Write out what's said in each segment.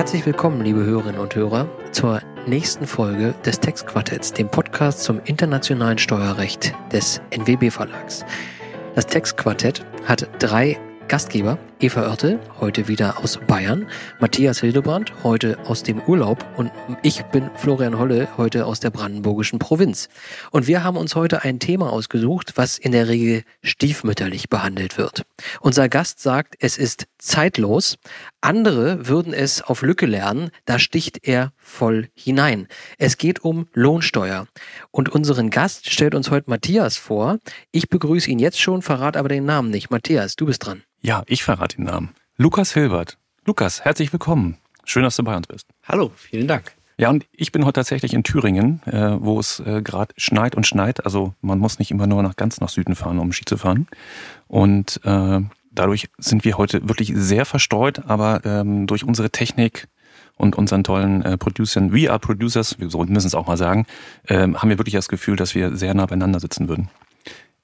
Herzlich willkommen, liebe Hörerinnen und Hörer, zur nächsten Folge des Textquartetts, dem Podcast zum internationalen Steuerrecht des NWB Verlags. Das Textquartett hat drei Gastgeber Eva Oertel, heute wieder aus Bayern, Matthias Hildebrand, heute aus dem Urlaub und ich bin Florian Holle, heute aus der brandenburgischen Provinz. Und wir haben uns heute ein Thema ausgesucht, was in der Regel stiefmütterlich behandelt wird. Unser Gast sagt, es ist zeitlos. Andere würden es auf Lücke lernen, da sticht er voll hinein. Es geht um Lohnsteuer. Und unseren Gast stellt uns heute Matthias vor. Ich begrüße ihn jetzt schon, verrate aber den Namen nicht. Matthias, du bist dran. Ja, ich verrate den Namen. Lukas Hilbert. Lukas, herzlich willkommen. Schön, dass du bei uns bist. Hallo, vielen Dank. Ja, und ich bin heute tatsächlich in Thüringen, äh, wo es äh, gerade schneit und schneit. Also man muss nicht immer nur nach ganz nach Süden fahren, um Ski zu fahren. Und äh, dadurch sind wir heute wirklich sehr verstreut, aber ähm, durch unsere Technik und unseren tollen äh, Producern, we are Producers, so müssen es auch mal sagen, äh, haben wir wirklich das Gefühl, dass wir sehr nah beieinander sitzen würden.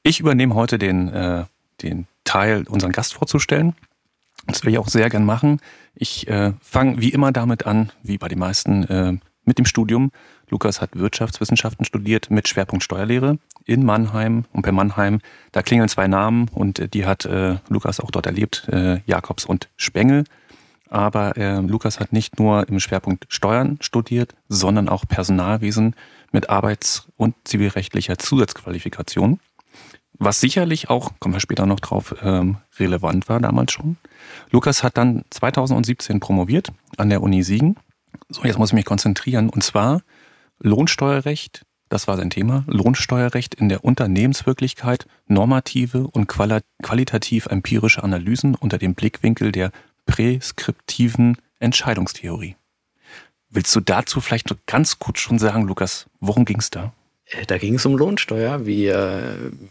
Ich übernehme heute den, äh, den Teil, unseren Gast vorzustellen. Das will ich auch sehr gern machen. Ich äh, fange wie immer damit an, wie bei den meisten, äh, mit dem Studium. Lukas hat Wirtschaftswissenschaften studiert mit Schwerpunkt Steuerlehre in Mannheim und bei Mannheim. Da klingeln zwei Namen und äh, die hat äh, Lukas auch dort erlebt, äh, Jakobs und Spengel. Aber äh, Lukas hat nicht nur im Schwerpunkt Steuern studiert, sondern auch Personalwesen mit arbeits- und zivilrechtlicher Zusatzqualifikation. Was sicherlich auch, kommen wir später noch drauf, ähm, relevant war damals schon. Lukas hat dann 2017 promoviert an der Uni Siegen. So, jetzt muss ich mich konzentrieren. Und zwar Lohnsteuerrecht, das war sein Thema, Lohnsteuerrecht in der Unternehmenswirklichkeit, normative und qualitativ empirische Analysen unter dem Blickwinkel der präskriptiven Entscheidungstheorie. Willst du dazu vielleicht ganz kurz schon sagen, Lukas, worum ging es da? Äh, da ging es um Lohnsteuer, wie äh,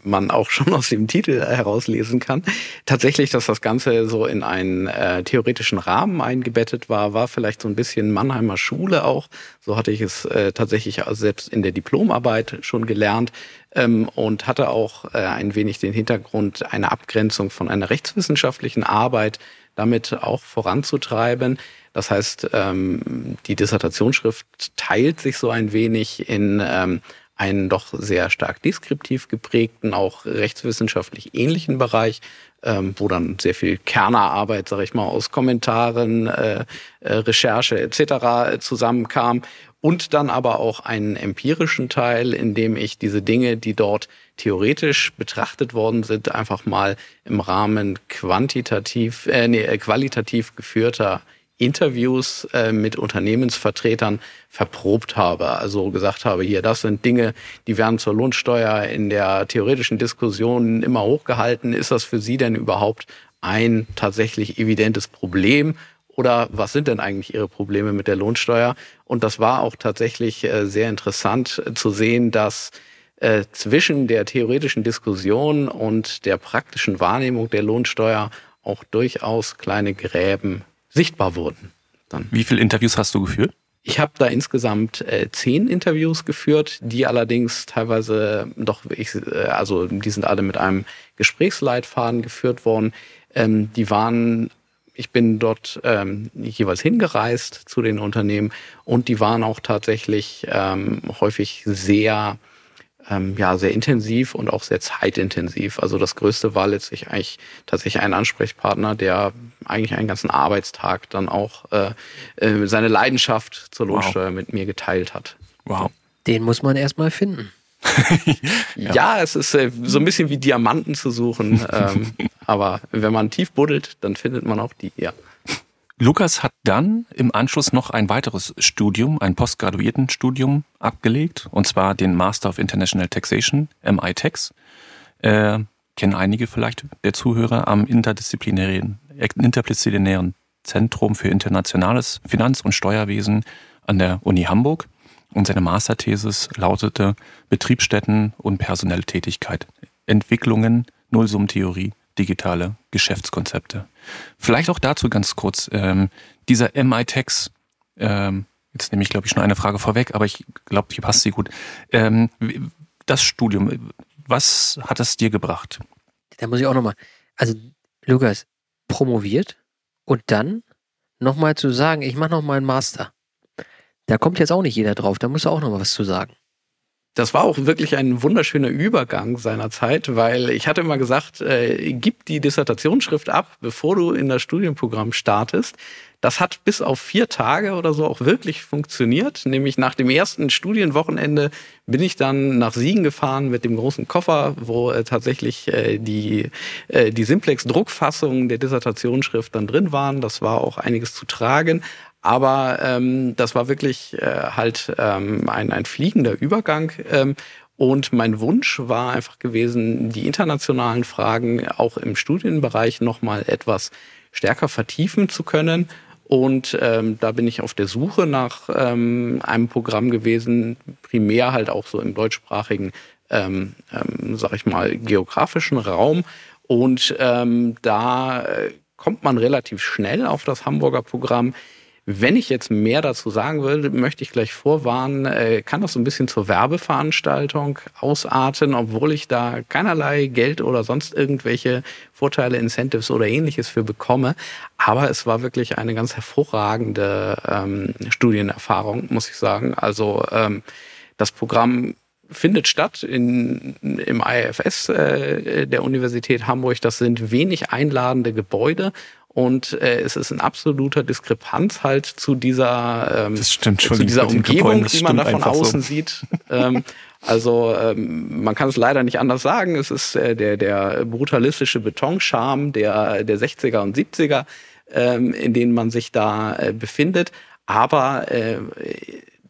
man auch schon aus dem Titel herauslesen kann. Tatsächlich, dass das Ganze so in einen äh, theoretischen Rahmen eingebettet war, war vielleicht so ein bisschen Mannheimer Schule auch. So hatte ich es äh, tatsächlich selbst in der Diplomarbeit schon gelernt ähm, und hatte auch äh, ein wenig den Hintergrund, eine Abgrenzung von einer rechtswissenschaftlichen Arbeit damit auch voranzutreiben. Das heißt, ähm, die Dissertationsschrift teilt sich so ein wenig in ähm, einen doch sehr stark deskriptiv geprägten, auch rechtswissenschaftlich ähnlichen Bereich, ähm, wo dann sehr viel Kernerarbeit, sage ich mal, aus Kommentaren, äh, äh, Recherche etc. Äh, zusammenkam und dann aber auch einen empirischen Teil, in dem ich diese Dinge, die dort theoretisch betrachtet worden sind, einfach mal im Rahmen quantitativ, äh, nee, qualitativ geführter Interviews äh, mit Unternehmensvertretern verprobt habe. Also gesagt habe, hier, das sind Dinge, die werden zur Lohnsteuer in der theoretischen Diskussion immer hochgehalten. Ist das für Sie denn überhaupt ein tatsächlich evidentes Problem? Oder was sind denn eigentlich Ihre Probleme mit der Lohnsteuer? Und das war auch tatsächlich äh, sehr interessant äh, zu sehen, dass äh, zwischen der theoretischen Diskussion und der praktischen Wahrnehmung der Lohnsteuer auch durchaus kleine Gräben sichtbar wurden. Dann. Wie viele Interviews hast du geführt? Ich habe da insgesamt äh, zehn Interviews geführt, die allerdings teilweise doch, ich, äh, also die sind alle mit einem Gesprächsleitfaden geführt worden. Ähm, die waren, ich bin dort ähm, jeweils hingereist zu den Unternehmen und die waren auch tatsächlich ähm, häufig sehr ähm, ja sehr intensiv und auch sehr zeitintensiv. Also das Größte war letztlich eigentlich tatsächlich ein Ansprechpartner, der eigentlich einen ganzen Arbeitstag dann auch äh, äh, seine Leidenschaft zur Lohnsteuer wow. mit mir geteilt hat. Wow. Den muss man erstmal finden. ja. ja. es ist äh, so ein bisschen wie Diamanten zu suchen. ähm, aber wenn man tief buddelt, dann findet man auch die, ja. Lukas hat dann im Anschluss noch ein weiteres Studium, ein Postgraduiertenstudium abgelegt, und zwar den Master of International Taxation, MITax. Äh, kennen einige vielleicht der Zuhörer am interdisziplinären, interdisziplinären Zentrum für internationales Finanz- und Steuerwesen an der Uni Hamburg. Und seine Masterthesis lautete Betriebsstätten und personelle Tätigkeit, Entwicklungen, Nullsummentheorie digitale Geschäftskonzepte. Vielleicht auch dazu ganz kurz, ähm, dieser MI-Tex, ähm, jetzt nehme ich glaube ich schon eine Frage vorweg, aber ich glaube, hier passt sie gut. Ähm, das Studium, was hat es dir gebracht? Da muss ich auch nochmal, also Lukas, promoviert und dann nochmal zu sagen, ich mache noch mal einen Master. Da kommt jetzt auch nicht jeder drauf, da muss er auch noch mal was zu sagen. Das war auch wirklich ein wunderschöner Übergang seiner Zeit, weil ich hatte immer gesagt, äh, gib die Dissertationsschrift ab, bevor du in das Studienprogramm startest. Das hat bis auf vier Tage oder so auch wirklich funktioniert. Nämlich nach dem ersten Studienwochenende bin ich dann nach Siegen gefahren mit dem großen Koffer, wo äh, tatsächlich äh, die, äh, die Simplex-Druckfassungen der Dissertationsschrift dann drin waren. Das war auch einiges zu tragen. Aber ähm, das war wirklich äh, halt ähm, ein, ein fliegender Übergang. Ähm, und mein Wunsch war einfach gewesen, die internationalen Fragen auch im Studienbereich nochmal etwas stärker vertiefen zu können. Und ähm, da bin ich auf der Suche nach ähm, einem Programm gewesen, primär halt auch so im deutschsprachigen, ähm, ähm, sag ich mal, geografischen Raum. Und ähm, da äh, kommt man relativ schnell auf das Hamburger Programm. Wenn ich jetzt mehr dazu sagen würde, möchte ich gleich vorwarnen, äh, kann das so ein bisschen zur Werbeveranstaltung ausarten, obwohl ich da keinerlei Geld oder sonst irgendwelche Vorteile, Incentives oder ähnliches für bekomme. Aber es war wirklich eine ganz hervorragende ähm, Studienerfahrung, muss ich sagen. Also ähm, das Programm findet statt in, im IFS äh, der Universität Hamburg. Das sind wenig einladende Gebäude und äh, es ist ein absoluter Diskrepanz halt zu dieser, ähm, zu dieser Umgebung, die man da von außen so. sieht. Ähm, also ähm, man kann es leider nicht anders sagen. Es ist äh, der, der brutalistische Betonscham der, der 60er und 70er, ähm, in denen man sich da äh, befindet. Aber äh,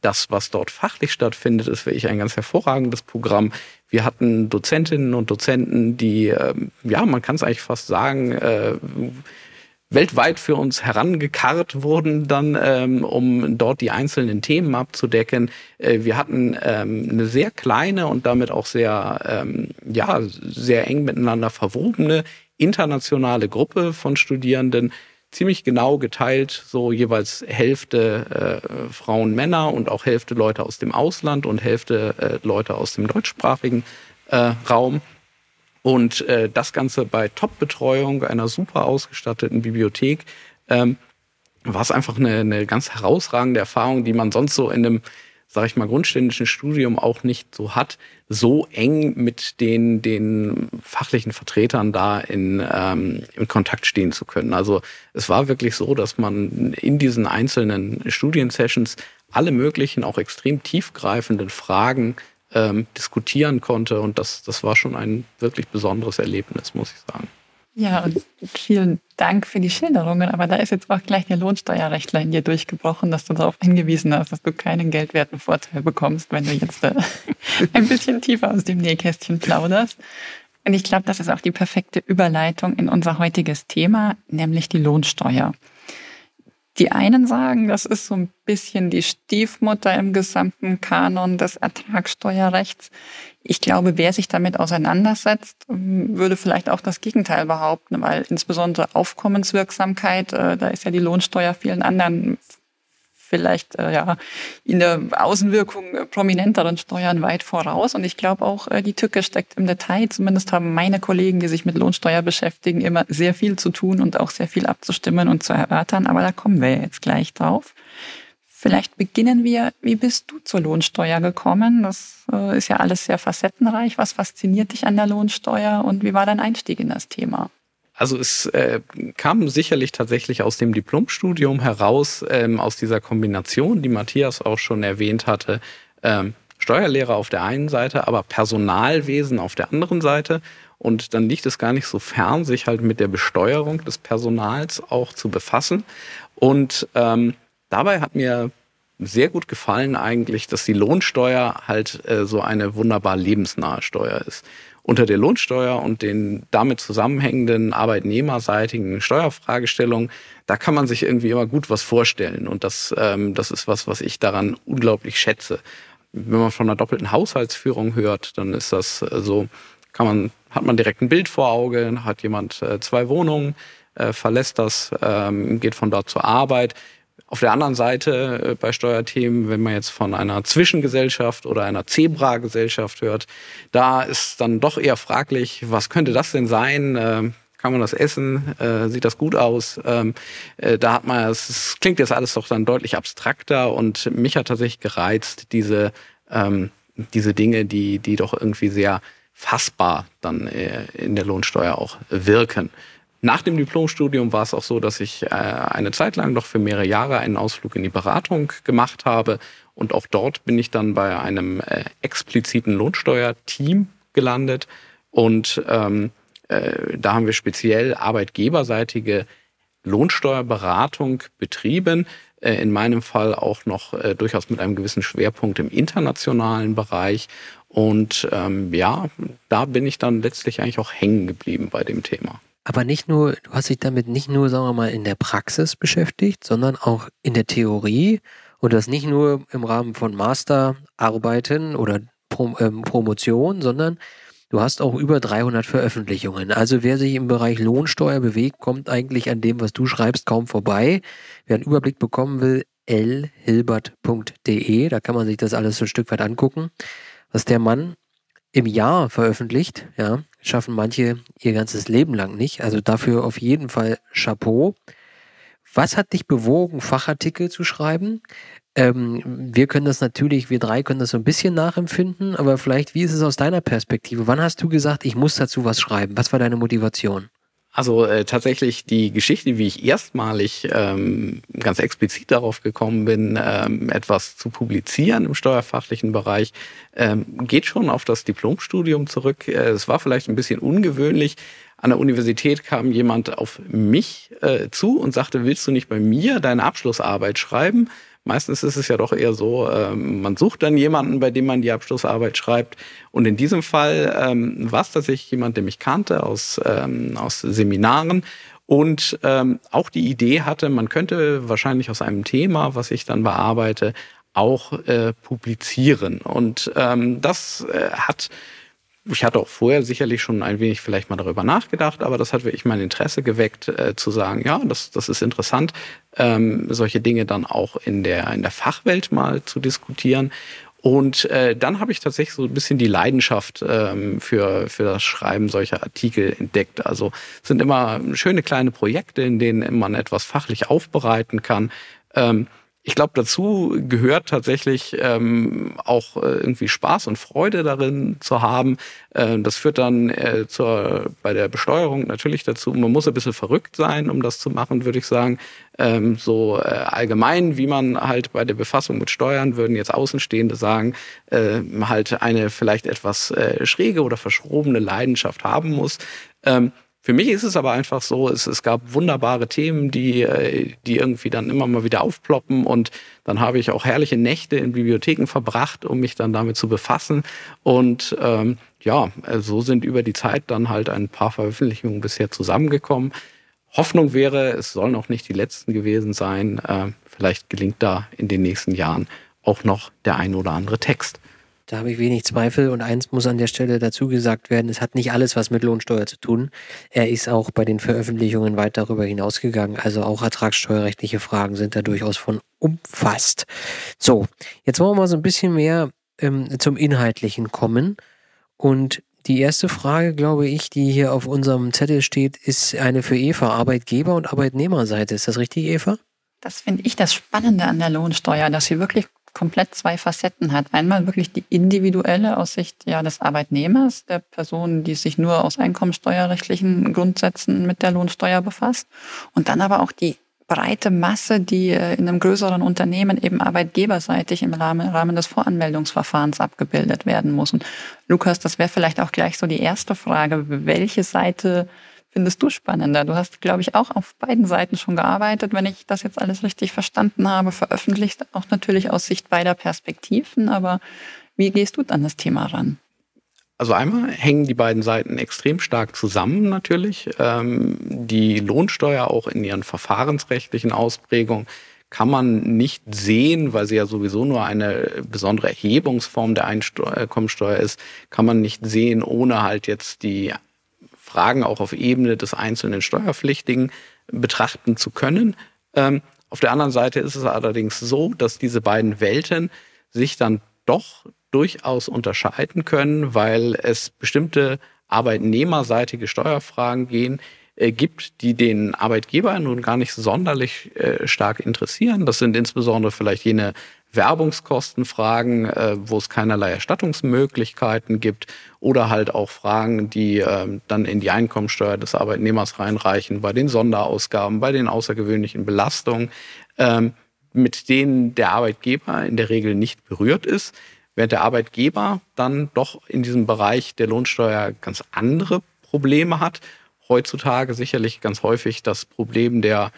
das, was dort fachlich stattfindet, ist wirklich ein ganz hervorragendes Programm. Wir hatten Dozentinnen und Dozenten, die, äh, ja, man kann es eigentlich fast sagen, äh, weltweit für uns herangekarrt wurden, dann ähm, um dort die einzelnen Themen abzudecken. Äh, wir hatten ähm, eine sehr kleine und damit auch sehr, ähm, ja, sehr eng miteinander verwobene internationale Gruppe von Studierenden, ziemlich genau geteilt, so jeweils Hälfte äh, Frauen, Männer und auch Hälfte Leute aus dem Ausland und Hälfte äh, Leute aus dem deutschsprachigen äh, Raum. Und äh, das Ganze bei Top-Betreuung, einer super ausgestatteten Bibliothek, ähm, war es einfach eine, eine ganz herausragende Erfahrung, die man sonst so in einem, sag ich mal, grundständischen Studium auch nicht so hat, so eng mit den, den fachlichen Vertretern da in, ähm, in Kontakt stehen zu können. Also es war wirklich so, dass man in diesen einzelnen Studiensessions alle möglichen, auch extrem tiefgreifenden Fragen ähm, diskutieren konnte. Und das, das war schon ein wirklich besonderes Erlebnis, muss ich sagen. Ja, und vielen Dank für die Schilderungen. Aber da ist jetzt auch gleich der Lohnsteuerrechtler in dir durchgebrochen, dass du darauf hingewiesen hast, dass du keinen geldwerten Vorteil bekommst, wenn du jetzt äh, ein bisschen tiefer aus dem Nähkästchen plauderst. Und ich glaube, das ist auch die perfekte Überleitung in unser heutiges Thema, nämlich die Lohnsteuer. Die einen sagen, das ist so ein bisschen die Stiefmutter im gesamten Kanon des Ertragssteuerrechts. Ich glaube, wer sich damit auseinandersetzt, würde vielleicht auch das Gegenteil behaupten, weil insbesondere Aufkommenswirksamkeit, äh, da ist ja die Lohnsteuer vielen anderen vielleicht äh, ja in der Außenwirkung äh, prominenteren Steuern weit voraus. Und ich glaube auch, äh, die Tücke steckt im Detail. Zumindest haben meine Kollegen, die sich mit Lohnsteuer beschäftigen, immer sehr viel zu tun und auch sehr viel abzustimmen und zu erörtern. Aber da kommen wir jetzt gleich drauf. Vielleicht beginnen wir, wie bist du zur Lohnsteuer gekommen? Das äh, ist ja alles sehr facettenreich. Was fasziniert dich an der Lohnsteuer und wie war dein Einstieg in das Thema? Also es äh, kam sicherlich tatsächlich aus dem Diplomstudium heraus, ähm, aus dieser Kombination, die Matthias auch schon erwähnt hatte, ähm, Steuerlehrer auf der einen Seite, aber Personalwesen auf der anderen Seite. Und dann liegt es gar nicht so fern, sich halt mit der Besteuerung des Personals auch zu befassen. Und ähm, dabei hat mir sehr gut gefallen eigentlich, dass die Lohnsteuer halt äh, so eine wunderbar lebensnahe Steuer ist unter der Lohnsteuer und den damit zusammenhängenden arbeitnehmerseitigen Steuerfragestellungen, da kann man sich irgendwie immer gut was vorstellen. Und das, ähm, das ist was, was ich daran unglaublich schätze. Wenn man von einer doppelten Haushaltsführung hört, dann ist das äh, so, kann man, hat man direkt ein Bild vor Auge, hat jemand äh, zwei Wohnungen, äh, verlässt das, ähm, geht von dort zur Arbeit. Auf der anderen Seite äh, bei Steuerthemen, wenn man jetzt von einer Zwischengesellschaft oder einer Zebra-Gesellschaft hört, da ist dann doch eher fraglich, was könnte das denn sein? Äh, kann man das essen? Äh, sieht das gut aus? Ähm, äh, da hat man, es klingt jetzt alles doch dann deutlich abstrakter und mich hat tatsächlich gereizt, diese, ähm, diese Dinge, die, die doch irgendwie sehr fassbar dann in der Lohnsteuer auch wirken. Nach dem Diplomstudium war es auch so, dass ich äh, eine Zeit lang noch für mehrere Jahre einen Ausflug in die Beratung gemacht habe. Und auch dort bin ich dann bei einem äh, expliziten Lohnsteuerteam gelandet. Und ähm, äh, da haben wir speziell arbeitgeberseitige Lohnsteuerberatung betrieben. Äh, in meinem Fall auch noch durchaus mit einem gewissen Schwerpunkt im internationalen Bereich. Und ähm, ja, da bin ich dann letztlich eigentlich auch hängen geblieben bei dem Thema. Aber nicht nur, du hast dich damit nicht nur, sagen wir mal, in der Praxis beschäftigt, sondern auch in der Theorie und das nicht nur im Rahmen von Masterarbeiten oder Prom ähm, Promotion, sondern du hast auch über 300 Veröffentlichungen. Also wer sich im Bereich Lohnsteuer bewegt, kommt eigentlich an dem, was du schreibst, kaum vorbei. Wer einen Überblick bekommen will, lhilbert.de, da kann man sich das alles so ein Stück weit angucken, was der Mann im Jahr veröffentlicht, ja, schaffen manche ihr ganzes Leben lang nicht. Also dafür auf jeden Fall Chapeau. Was hat dich bewogen, Fachartikel zu schreiben? Ähm, wir können das natürlich, wir drei können das so ein bisschen nachempfinden, aber vielleicht, wie ist es aus deiner Perspektive? Wann hast du gesagt, ich muss dazu was schreiben? Was war deine Motivation? Also äh, tatsächlich die Geschichte, wie ich erstmalig ähm, ganz explizit darauf gekommen bin, ähm, etwas zu publizieren im steuerfachlichen Bereich, ähm, geht schon auf das Diplomstudium zurück. Äh, es war vielleicht ein bisschen ungewöhnlich. An der Universität kam jemand auf mich äh, zu und sagte, willst du nicht bei mir deine Abschlussarbeit schreiben? Meistens ist es ja doch eher so, ähm, man sucht dann jemanden, bei dem man die Abschlussarbeit schreibt. Und in diesem Fall ähm, war es tatsächlich jemand, der mich kannte aus, ähm, aus Seminaren und auch die Idee hatte, man könnte wahrscheinlich aus einem Thema, was ich dann bearbeite, auch äh, publizieren. Und das äh, hat ich hatte auch vorher sicherlich schon ein wenig vielleicht mal darüber nachgedacht, aber das hat wirklich mein Interesse geweckt, äh, zu sagen, ja, das, das ist interessant, ähm, solche Dinge dann auch in der, in der Fachwelt mal zu diskutieren. Und äh, dann habe ich tatsächlich so ein bisschen die Leidenschaft ähm, für, für das Schreiben solcher Artikel entdeckt. Also es sind immer schöne kleine Projekte, in denen man etwas fachlich aufbereiten kann. Ähm, ich glaube, dazu gehört tatsächlich ähm, auch äh, irgendwie Spaß und Freude darin zu haben. Äh, das führt dann äh, zur, bei der Besteuerung natürlich dazu. Man muss ein bisschen verrückt sein, um das zu machen, würde ich sagen. Ähm, so äh, allgemein, wie man halt bei der Befassung mit Steuern, würden jetzt Außenstehende sagen, äh, halt eine vielleicht etwas äh, schräge oder verschrobene Leidenschaft haben muss. Ähm, für mich ist es aber einfach so, es, es gab wunderbare Themen, die, äh, die irgendwie dann immer mal wieder aufploppen und dann habe ich auch herrliche Nächte in Bibliotheken verbracht, um mich dann damit zu befassen. Und ähm, ja, so sind über die Zeit dann halt ein paar Veröffentlichungen bisher zusammengekommen. Hoffnung wäre, es sollen auch nicht die letzten gewesen sein. Äh, vielleicht gelingt da in den nächsten Jahren auch noch der ein oder andere Text. Da habe ich wenig Zweifel und eins muss an der Stelle dazu gesagt werden, es hat nicht alles was mit Lohnsteuer zu tun. Er ist auch bei den Veröffentlichungen weit darüber hinausgegangen. Also auch ertragssteuerrechtliche Fragen sind da durchaus von umfasst. So, jetzt wollen wir mal so ein bisschen mehr ähm, zum Inhaltlichen kommen. Und die erste Frage, glaube ich, die hier auf unserem Zettel steht, ist eine für Eva, Arbeitgeber- und Arbeitnehmerseite. Ist das richtig, Eva? Das finde ich das Spannende an der Lohnsteuer, dass sie wirklich komplett zwei Facetten hat. Einmal wirklich die individuelle aus Sicht ja, des Arbeitnehmers, der Person, die sich nur aus einkommensteuerrechtlichen Grundsätzen mit der Lohnsteuer befasst. Und dann aber auch die breite Masse, die äh, in einem größeren Unternehmen eben arbeitgeberseitig im Rahmen des Voranmeldungsverfahrens abgebildet werden muss. Und Lukas, das wäre vielleicht auch gleich so die erste Frage. Welche Seite findest du spannender? Du hast, glaube ich, auch auf beiden Seiten schon gearbeitet, wenn ich das jetzt alles richtig verstanden habe, veröffentlicht, auch natürlich aus Sicht beider Perspektiven. Aber wie gehst du dann das Thema ran? Also einmal hängen die beiden Seiten extrem stark zusammen natürlich. Ähm, die Lohnsteuer auch in ihren verfahrensrechtlichen Ausprägungen kann man nicht sehen, weil sie ja sowieso nur eine besondere Erhebungsform der Einkommensteuer ist, kann man nicht sehen, ohne halt jetzt die Fragen auch auf Ebene des einzelnen Steuerpflichtigen betrachten zu können. Ähm, auf der anderen Seite ist es allerdings so, dass diese beiden Welten sich dann doch durchaus unterscheiden können, weil es bestimmte arbeitnehmerseitige Steuerfragen gehen, äh, gibt, die den Arbeitgeber nun gar nicht sonderlich äh, stark interessieren. Das sind insbesondere vielleicht jene Werbungskostenfragen, äh, wo es keinerlei Erstattungsmöglichkeiten gibt oder halt auch Fragen, die äh, dann in die Einkommensteuer des Arbeitnehmers reinreichen, bei den Sonderausgaben, bei den außergewöhnlichen Belastungen, ähm, mit denen der Arbeitgeber in der Regel nicht berührt ist, während der Arbeitgeber dann doch in diesem Bereich der Lohnsteuer ganz andere Probleme hat. Heutzutage sicherlich ganz häufig das Problem der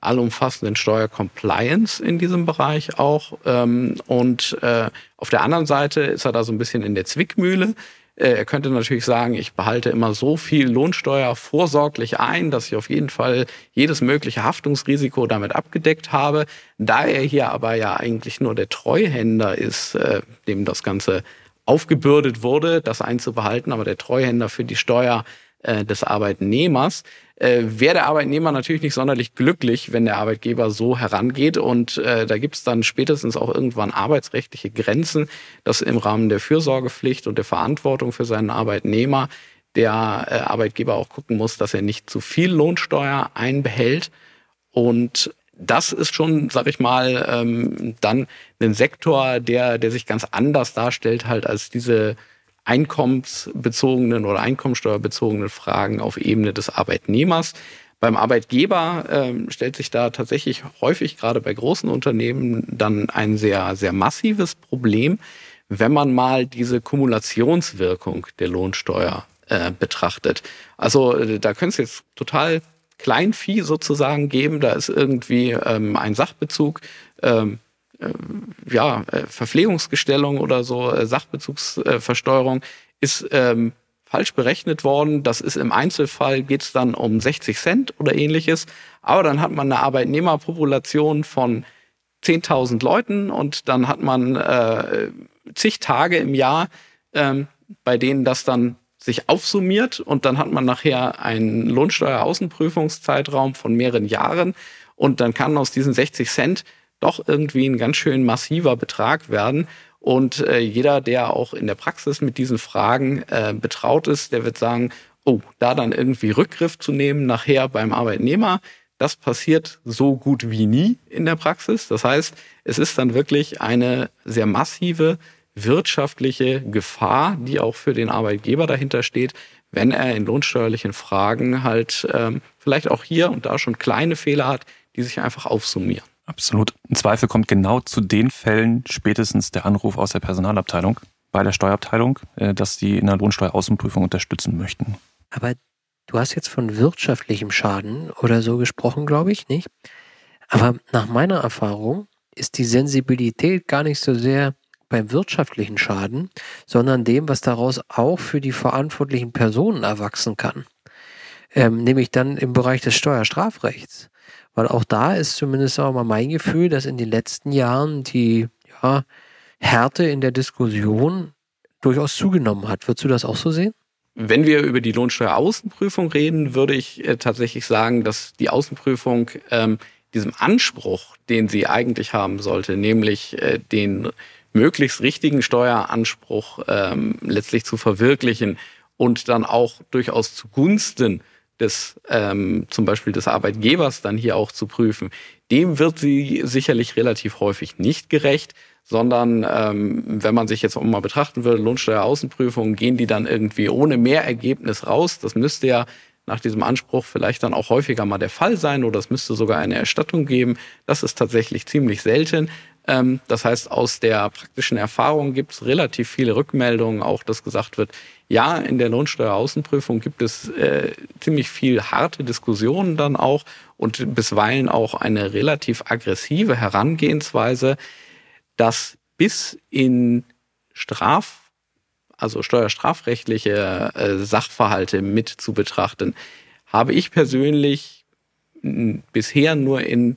allumfassenden Steuercompliance in diesem Bereich auch. Ähm, und äh, auf der anderen Seite ist er da so ein bisschen in der Zwickmühle. Äh, er könnte natürlich sagen, ich behalte immer so viel Lohnsteuer vorsorglich ein, dass ich auf jeden Fall jedes mögliche Haftungsrisiko damit abgedeckt habe. Da er hier aber ja eigentlich nur der Treuhänder ist, äh, dem das Ganze aufgebürdet wurde, das einzubehalten, aber der Treuhänder für die Steuer äh, des Arbeitnehmers, äh, wäre der Arbeitnehmer natürlich nicht sonderlich glücklich, wenn der Arbeitgeber so herangeht. Und äh, da gibt es dann spätestens auch irgendwann arbeitsrechtliche Grenzen, dass im Rahmen der Fürsorgepflicht und der Verantwortung für seinen Arbeitnehmer der äh, Arbeitgeber auch gucken muss, dass er nicht zu viel Lohnsteuer einbehält. Und das ist schon, sag ich mal, ähm, dann ein Sektor, der, der sich ganz anders darstellt, halt als diese einkommensbezogenen oder einkommensteuerbezogenen Fragen auf Ebene des Arbeitnehmers. Beim Arbeitgeber äh, stellt sich da tatsächlich häufig, gerade bei großen Unternehmen, dann ein sehr, sehr massives Problem, wenn man mal diese Kumulationswirkung der Lohnsteuer äh, betrachtet. Also äh, da könnte es jetzt total Kleinvieh sozusagen geben. Da ist irgendwie ähm, ein Sachbezug, ähm, äh, ja, äh, Verpflegungsgestellung oder so, äh, Sachbezugsversteuerung ist ähm, falsch berechnet worden. Das ist im Einzelfall geht es dann um 60 Cent oder ähnliches. Aber dann hat man eine Arbeitnehmerpopulation von 10.000 Leuten und dann hat man äh, zig Tage im Jahr, ähm, bei denen das dann sich aufsummiert und dann hat man nachher einen Lohnsteueraußenprüfungszeitraum von mehreren Jahren und dann kann aus diesen 60 Cent doch irgendwie ein ganz schön massiver Betrag werden. Und äh, jeder, der auch in der Praxis mit diesen Fragen äh, betraut ist, der wird sagen, oh, da dann irgendwie Rückgriff zu nehmen nachher beim Arbeitnehmer, das passiert so gut wie nie in der Praxis. Das heißt, es ist dann wirklich eine sehr massive wirtschaftliche Gefahr, die auch für den Arbeitgeber dahinter steht, wenn er in lohnsteuerlichen Fragen halt ähm, vielleicht auch hier und da schon kleine Fehler hat, die sich einfach aufsummieren. Absolut. Im Zweifel kommt genau zu den Fällen spätestens der Anruf aus der Personalabteilung bei der Steuerabteilung, äh, dass die in der Lohnsteueraußenprüfung unterstützen möchten. Aber du hast jetzt von wirtschaftlichem Schaden oder so gesprochen, glaube ich, nicht? Aber nach meiner Erfahrung ist die Sensibilität gar nicht so sehr beim wirtschaftlichen Schaden, sondern dem, was daraus auch für die verantwortlichen Personen erwachsen kann. Ähm, nämlich dann im Bereich des Steuerstrafrechts. Weil auch da ist zumindest auch mal mein Gefühl, dass in den letzten Jahren die ja, Härte in der Diskussion durchaus zugenommen hat. Würdest du das auch so sehen? Wenn wir über die Lohnsteueraußenprüfung reden, würde ich äh, tatsächlich sagen, dass die Außenprüfung ähm, diesem Anspruch, den sie eigentlich haben sollte, nämlich äh, den möglichst richtigen Steueranspruch ähm, letztlich zu verwirklichen und dann auch durchaus zugunsten des ähm, zum Beispiel des Arbeitgebers dann hier auch zu prüfen, dem wird sie sicherlich relativ häufig nicht gerecht, sondern ähm, wenn man sich jetzt auch mal betrachten würde, Lohnsteueraußenprüfungen, gehen die dann irgendwie ohne Mehrergebnis raus. Das müsste ja nach diesem Anspruch vielleicht dann auch häufiger mal der Fall sein oder es müsste sogar eine Erstattung geben. Das ist tatsächlich ziemlich selten. Ähm, das heißt, aus der praktischen Erfahrung gibt es relativ viele Rückmeldungen, auch dass gesagt wird, ja, in der Lohnsteueraußenprüfung gibt es äh, ziemlich viel harte Diskussionen dann auch und bisweilen auch eine relativ aggressive Herangehensweise, dass bis in Straf, also steuerstrafrechtliche äh, Sachverhalte mit zu betrachten, habe ich persönlich bisher nur in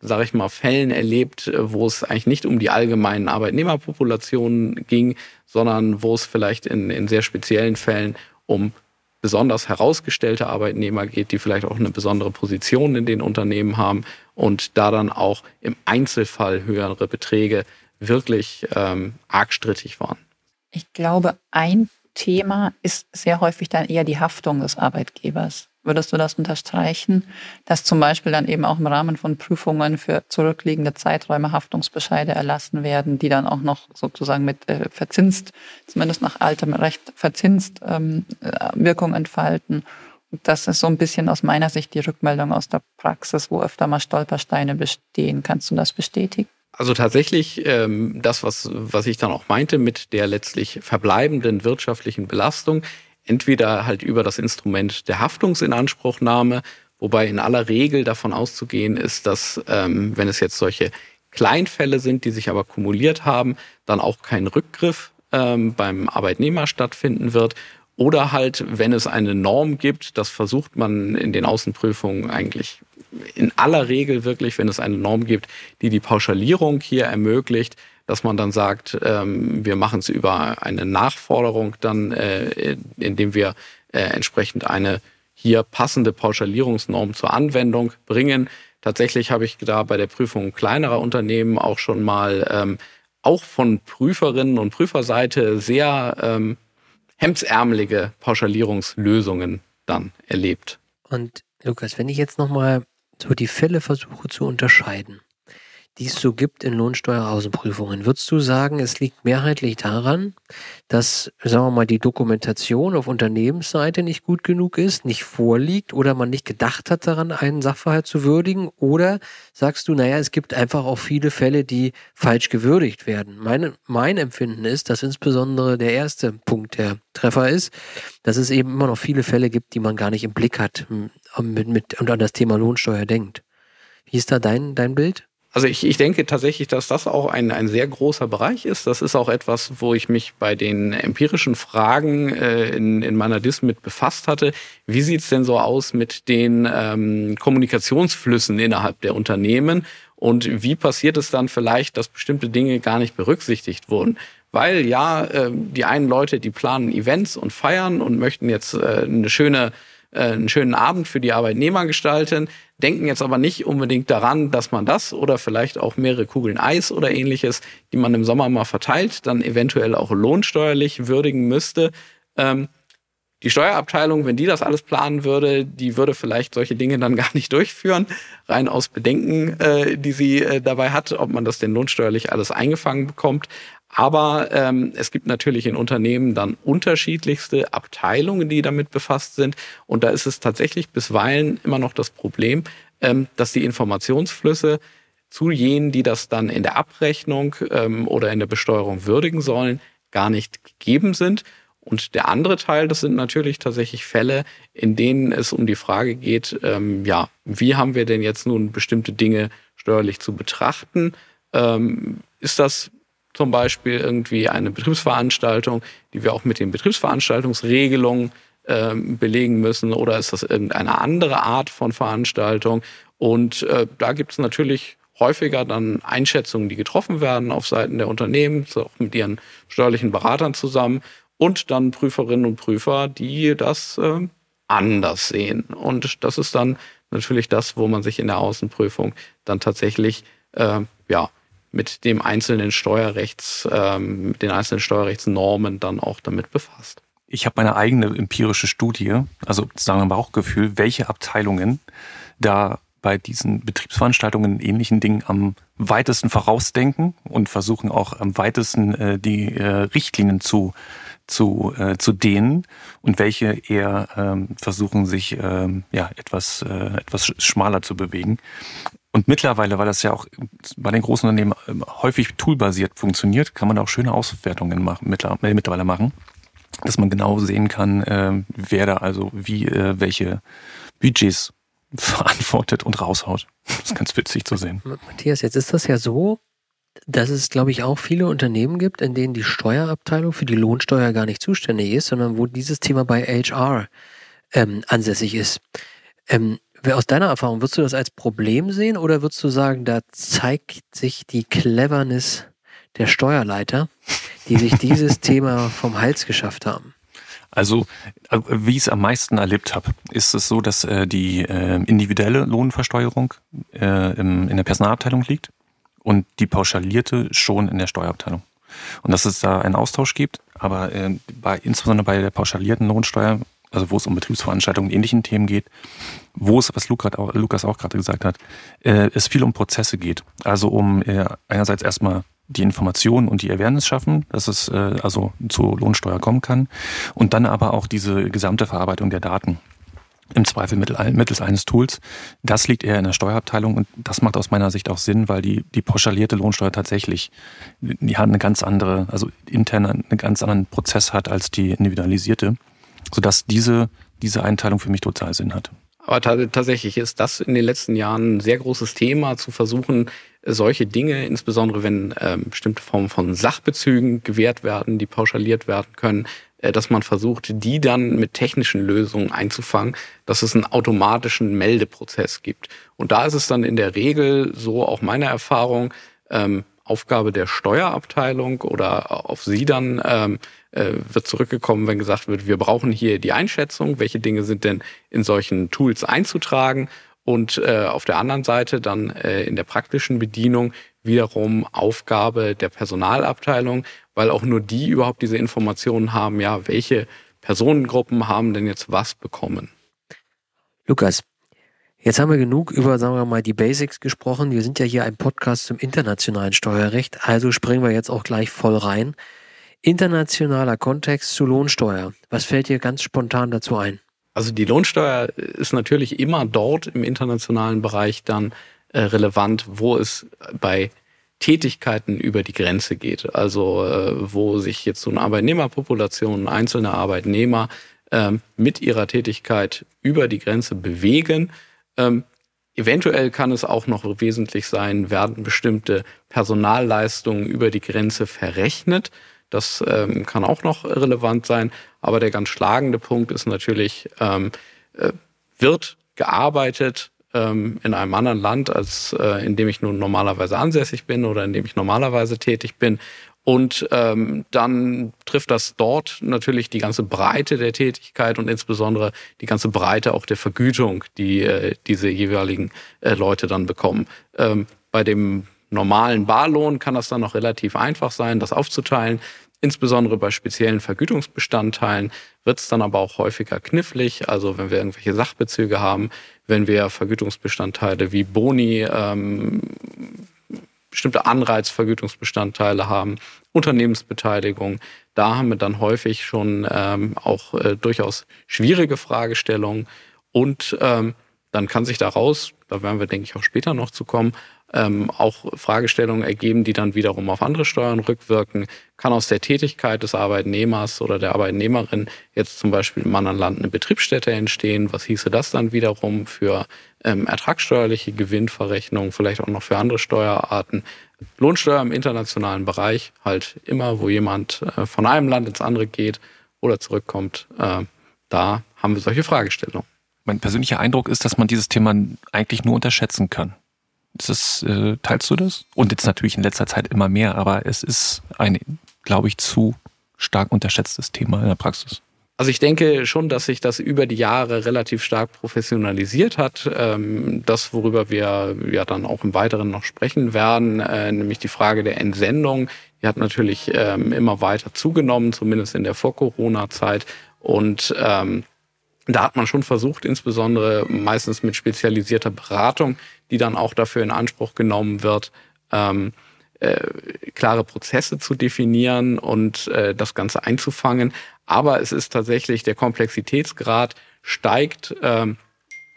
sage ich mal, Fällen erlebt, äh, wo es eigentlich nicht um die allgemeinen Arbeitnehmerpopulationen ging, sondern wo es vielleicht in, in sehr speziellen Fällen um besonders herausgestellte Arbeitnehmer geht, die vielleicht auch eine besondere Position in den Unternehmen haben und da dann auch im Einzelfall höhere Beträge wirklich ähm, arg strittig waren. Ich glaube, ein Thema ist sehr häufig dann eher die Haftung des Arbeitgebers. Würdest du das unterstreichen, dass zum Beispiel dann eben auch im Rahmen von Prüfungen für zurückliegende Zeiträume Haftungsbescheide erlassen werden, die dann auch noch sozusagen mit äh, verzinst, zumindest nach altem Recht verzinst ähm, äh, Wirkung entfalten? Und das ist so ein bisschen aus meiner Sicht die Rückmeldung aus der Praxis, wo öfter mal Stolpersteine bestehen. Kannst du das bestätigen? Also tatsächlich ähm, das, was, was ich dann auch meinte mit der letztlich verbleibenden wirtschaftlichen Belastung, entweder halt über das Instrument der Haftungsinanspruchnahme, wobei in aller Regel davon auszugehen ist, dass ähm, wenn es jetzt solche Kleinfälle sind, die sich aber kumuliert haben, dann auch kein Rückgriff ähm, beim Arbeitnehmer stattfinden wird. Oder halt, wenn es eine Norm gibt, das versucht man in den Außenprüfungen eigentlich in aller Regel wirklich, wenn es eine Norm gibt, die die Pauschalierung hier ermöglicht, dass man dann sagt, ähm, wir machen es über eine Nachforderung dann, äh, indem wir äh, entsprechend eine hier passende Pauschalierungsnorm zur Anwendung bringen. Tatsächlich habe ich da bei der Prüfung kleinerer Unternehmen auch schon mal ähm, auch von Prüferinnen und Prüferseite sehr ähm, hemdsärmelige Pauschalierungslösungen dann erlebt. Und Lukas, wenn ich jetzt nochmal so die Fälle versuche zu unterscheiden, die es so gibt in Lohnsteueraußenprüfungen, würdest du sagen, es liegt mehrheitlich daran, dass, sagen wir mal, die Dokumentation auf Unternehmensseite nicht gut genug ist, nicht vorliegt oder man nicht gedacht hat daran, einen Sachverhalt zu würdigen? Oder sagst du, naja, es gibt einfach auch viele Fälle, die falsch gewürdigt werden? Mein, mein Empfinden ist, dass insbesondere der erste Punkt der Treffer ist, dass es eben immer noch viele Fälle gibt, die man gar nicht im Blick hat mit, mit, und an das Thema Lohnsteuer denkt. Wie ist da dein, dein Bild? Also ich, ich denke tatsächlich, dass das auch ein, ein sehr großer Bereich ist. Das ist auch etwas, wo ich mich bei den empirischen Fragen äh, in, in meiner DIS mit befasst hatte. Wie sieht's denn so aus mit den ähm, Kommunikationsflüssen innerhalb der Unternehmen? Und wie passiert es dann vielleicht, dass bestimmte Dinge gar nicht berücksichtigt wurden? Weil ja, äh, die einen Leute, die planen Events und feiern und möchten jetzt äh, eine schöne einen schönen Abend für die Arbeitnehmer gestalten, denken jetzt aber nicht unbedingt daran, dass man das oder vielleicht auch mehrere Kugeln Eis oder ähnliches, die man im Sommer mal verteilt, dann eventuell auch lohnsteuerlich würdigen müsste. Ähm, die Steuerabteilung, wenn die das alles planen würde, die würde vielleicht solche Dinge dann gar nicht durchführen, rein aus Bedenken, äh, die sie äh, dabei hat, ob man das denn lohnsteuerlich alles eingefangen bekommt. Aber ähm, es gibt natürlich in Unternehmen dann unterschiedlichste Abteilungen, die damit befasst sind. Und da ist es tatsächlich bisweilen immer noch das Problem, ähm, dass die Informationsflüsse zu jenen, die das dann in der Abrechnung ähm, oder in der Besteuerung würdigen sollen, gar nicht gegeben sind. Und der andere Teil, das sind natürlich tatsächlich Fälle, in denen es um die Frage geht, ähm, ja, wie haben wir denn jetzt nun bestimmte Dinge steuerlich zu betrachten? Ähm, ist das zum Beispiel irgendwie eine Betriebsveranstaltung, die wir auch mit den Betriebsveranstaltungsregelungen äh, belegen müssen oder ist das irgendeine andere Art von Veranstaltung? Und äh, da gibt es natürlich häufiger dann Einschätzungen, die getroffen werden auf Seiten der Unternehmen, auch mit ihren steuerlichen Beratern zusammen und dann Prüferinnen und Prüfer, die das äh, anders sehen. Und das ist dann natürlich das, wo man sich in der Außenprüfung dann tatsächlich äh, ja mit dem einzelnen Steuerrechts, ähm, den einzelnen Steuerrechtsnormen dann auch damit befasst. Ich habe meine eigene empirische Studie, also sagen wir Bauchgefühl, welche Abteilungen da bei diesen Betriebsveranstaltungen ähnlichen Dingen am weitesten vorausdenken und versuchen auch am weitesten äh, die äh, Richtlinien zu zu, äh, zu dehnen und welche eher ähm, versuchen sich ähm, ja etwas äh, etwas schmaler zu bewegen. Und mittlerweile, weil das ja auch bei den großen Unternehmen ähm, häufig toolbasiert funktioniert, kann man auch schöne Auswertungen machen, äh, mittlerweile machen, dass man genau sehen kann, ähm, wer da also wie äh, welche Budgets verantwortet und raushaut. Das ist ganz witzig zu sehen. Matthias, jetzt ist das ja so, dass es, glaube ich, auch viele Unternehmen gibt, in denen die Steuerabteilung für die Lohnsteuer gar nicht zuständig ist, sondern wo dieses Thema bei HR ähm, ansässig ist. Ähm, aus deiner Erfahrung, würdest du das als Problem sehen oder würdest du sagen, da zeigt sich die Cleverness der Steuerleiter, die sich dieses Thema vom Hals geschafft haben? Also, äh, wie ich es am meisten erlebt habe, ist es so, dass äh, die äh, individuelle Lohnversteuerung äh, im, in der Personalabteilung liegt und die pauschalierte schon in der Steuerabteilung. Und dass es da einen Austausch gibt, Aber äh, bei, insbesondere bei der pauschalierten Lohnsteuer, also wo es um Betriebsveranstaltungen und ähnlichen Themen geht, wo es, was Lukas auch, gerade gesagt hat, äh, es viel um Prozesse geht. Also um äh, einerseits erstmal die Informationen und die Awareness schaffen, dass es äh, also zu Lohnsteuer kommen kann und dann aber auch diese gesamte Verarbeitung der Daten im Zweifel mittels eines Tools. Das liegt eher in der Steuerabteilung und das macht aus meiner Sicht auch Sinn, weil die, die pauschalierte Lohnsteuer tatsächlich, die hat eine ganz andere, also intern einen ganz anderen Prozess hat als die individualisierte, sodass diese, diese Einteilung für mich total Sinn hat. Aber tatsächlich ist das in den letzten Jahren ein sehr großes Thema, zu versuchen, solche Dinge, insbesondere wenn ähm, bestimmte Formen von Sachbezügen gewährt werden, die pauschaliert werden können, äh, dass man versucht, die dann mit technischen Lösungen einzufangen, dass es einen automatischen Meldeprozess gibt. Und da ist es dann in der Regel so, auch meine Erfahrung, ähm, Aufgabe der Steuerabteilung oder auf sie dann ähm, äh, wird zurückgekommen, wenn gesagt wird, wir brauchen hier die Einschätzung, welche Dinge sind denn in solchen Tools einzutragen und äh, auf der anderen Seite dann äh, in der praktischen Bedienung wiederum Aufgabe der Personalabteilung, weil auch nur die überhaupt diese Informationen haben, ja, welche Personengruppen haben denn jetzt was bekommen. Lukas, jetzt haben wir genug über, sagen wir mal, die Basics gesprochen. Wir sind ja hier ein Podcast zum internationalen Steuerrecht, also springen wir jetzt auch gleich voll rein. Internationaler Kontext zu Lohnsteuer. Was fällt dir ganz spontan dazu ein? Also die Lohnsteuer ist natürlich immer dort im internationalen Bereich dann äh, relevant, wo es bei Tätigkeiten über die Grenze geht. Also äh, wo sich jetzt so eine Arbeitnehmerpopulation, einzelne Arbeitnehmer ähm, mit ihrer Tätigkeit über die Grenze bewegen. Ähm, eventuell kann es auch noch wesentlich sein, werden bestimmte Personalleistungen über die Grenze verrechnet. Das ähm, kann auch noch relevant sein. Aber der ganz schlagende Punkt ist natürlich, ähm, äh, wird gearbeitet ähm, in einem anderen Land, als äh, in dem ich nun normalerweise ansässig bin oder in dem ich normalerweise tätig bin. Und ähm, dann trifft das dort natürlich die ganze Breite der Tätigkeit und insbesondere die ganze Breite auch der Vergütung, die äh, diese jeweiligen äh, Leute dann bekommen. Ähm, bei dem normalen Barlohn kann das dann noch relativ einfach sein, das aufzuteilen. Insbesondere bei speziellen Vergütungsbestandteilen wird es dann aber auch häufiger knifflig. Also wenn wir irgendwelche Sachbezüge haben, wenn wir Vergütungsbestandteile wie Boni, ähm, bestimmte Anreizvergütungsbestandteile haben, Unternehmensbeteiligung, da haben wir dann häufig schon ähm, auch äh, durchaus schwierige Fragestellungen. Und ähm, dann kann sich daraus, da werden wir, denke ich, auch später noch zu kommen, ähm, auch Fragestellungen ergeben, die dann wiederum auf andere Steuern rückwirken. Kann aus der Tätigkeit des Arbeitnehmers oder der Arbeitnehmerin jetzt zum Beispiel im anderen Land eine Betriebsstätte entstehen? Was hieße das dann wiederum für ähm, ertragssteuerliche Gewinnverrechnung, vielleicht auch noch für andere Steuerarten? Lohnsteuer im internationalen Bereich, halt immer, wo jemand äh, von einem Land ins andere geht oder zurückkommt, äh, da haben wir solche Fragestellungen. Mein persönlicher Eindruck ist, dass man dieses Thema eigentlich nur unterschätzen kann. Das, äh, teilst du das? Und jetzt natürlich in letzter Zeit immer mehr, aber es ist ein, glaube ich, zu stark unterschätztes Thema in der Praxis. Also ich denke schon, dass sich das über die Jahre relativ stark professionalisiert hat. Ähm, das, worüber wir ja dann auch im Weiteren noch sprechen werden, äh, nämlich die Frage der Entsendung, die hat natürlich ähm, immer weiter zugenommen, zumindest in der Vor-Corona-Zeit. Und ähm, da hat man schon versucht, insbesondere meistens mit spezialisierter Beratung, die dann auch dafür in Anspruch genommen wird, ähm, äh, klare Prozesse zu definieren und äh, das Ganze einzufangen. Aber es ist tatsächlich, der Komplexitätsgrad steigt ähm,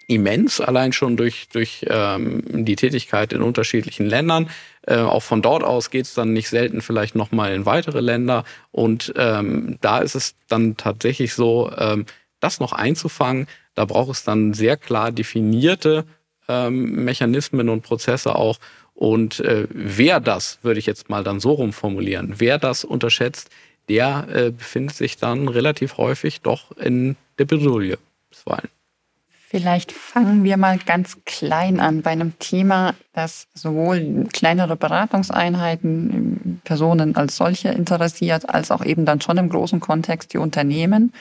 immens, allein schon durch, durch ähm, die Tätigkeit in unterschiedlichen Ländern. Äh, auch von dort aus geht es dann nicht selten vielleicht nochmal in weitere Länder. Und ähm, da ist es dann tatsächlich so, ähm, das noch einzufangen, da braucht es dann sehr klar definierte ähm, Mechanismen und Prozesse auch. Und äh, wer das, würde ich jetzt mal dann so rumformulieren, wer das unterschätzt, der äh, befindet sich dann relativ häufig doch in der Bredouille bisweilen. Vielleicht fangen wir mal ganz klein an bei einem Thema, das sowohl kleinere Beratungseinheiten, Personen als solche interessiert, als auch eben dann schon im großen Kontext die Unternehmen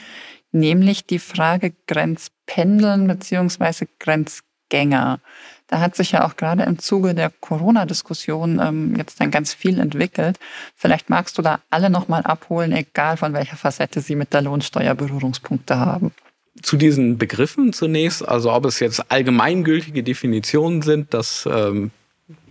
nämlich die Frage Grenzpendeln beziehungsweise Grenzgänger. Da hat sich ja auch gerade im Zuge der Corona-Diskussion ähm, jetzt dann ganz viel entwickelt. Vielleicht magst du da alle nochmal abholen, egal von welcher Facette sie mit der Lohnsteuer Berührungspunkte haben. Zu diesen Begriffen zunächst, also ob es jetzt allgemeingültige Definitionen sind, das ähm,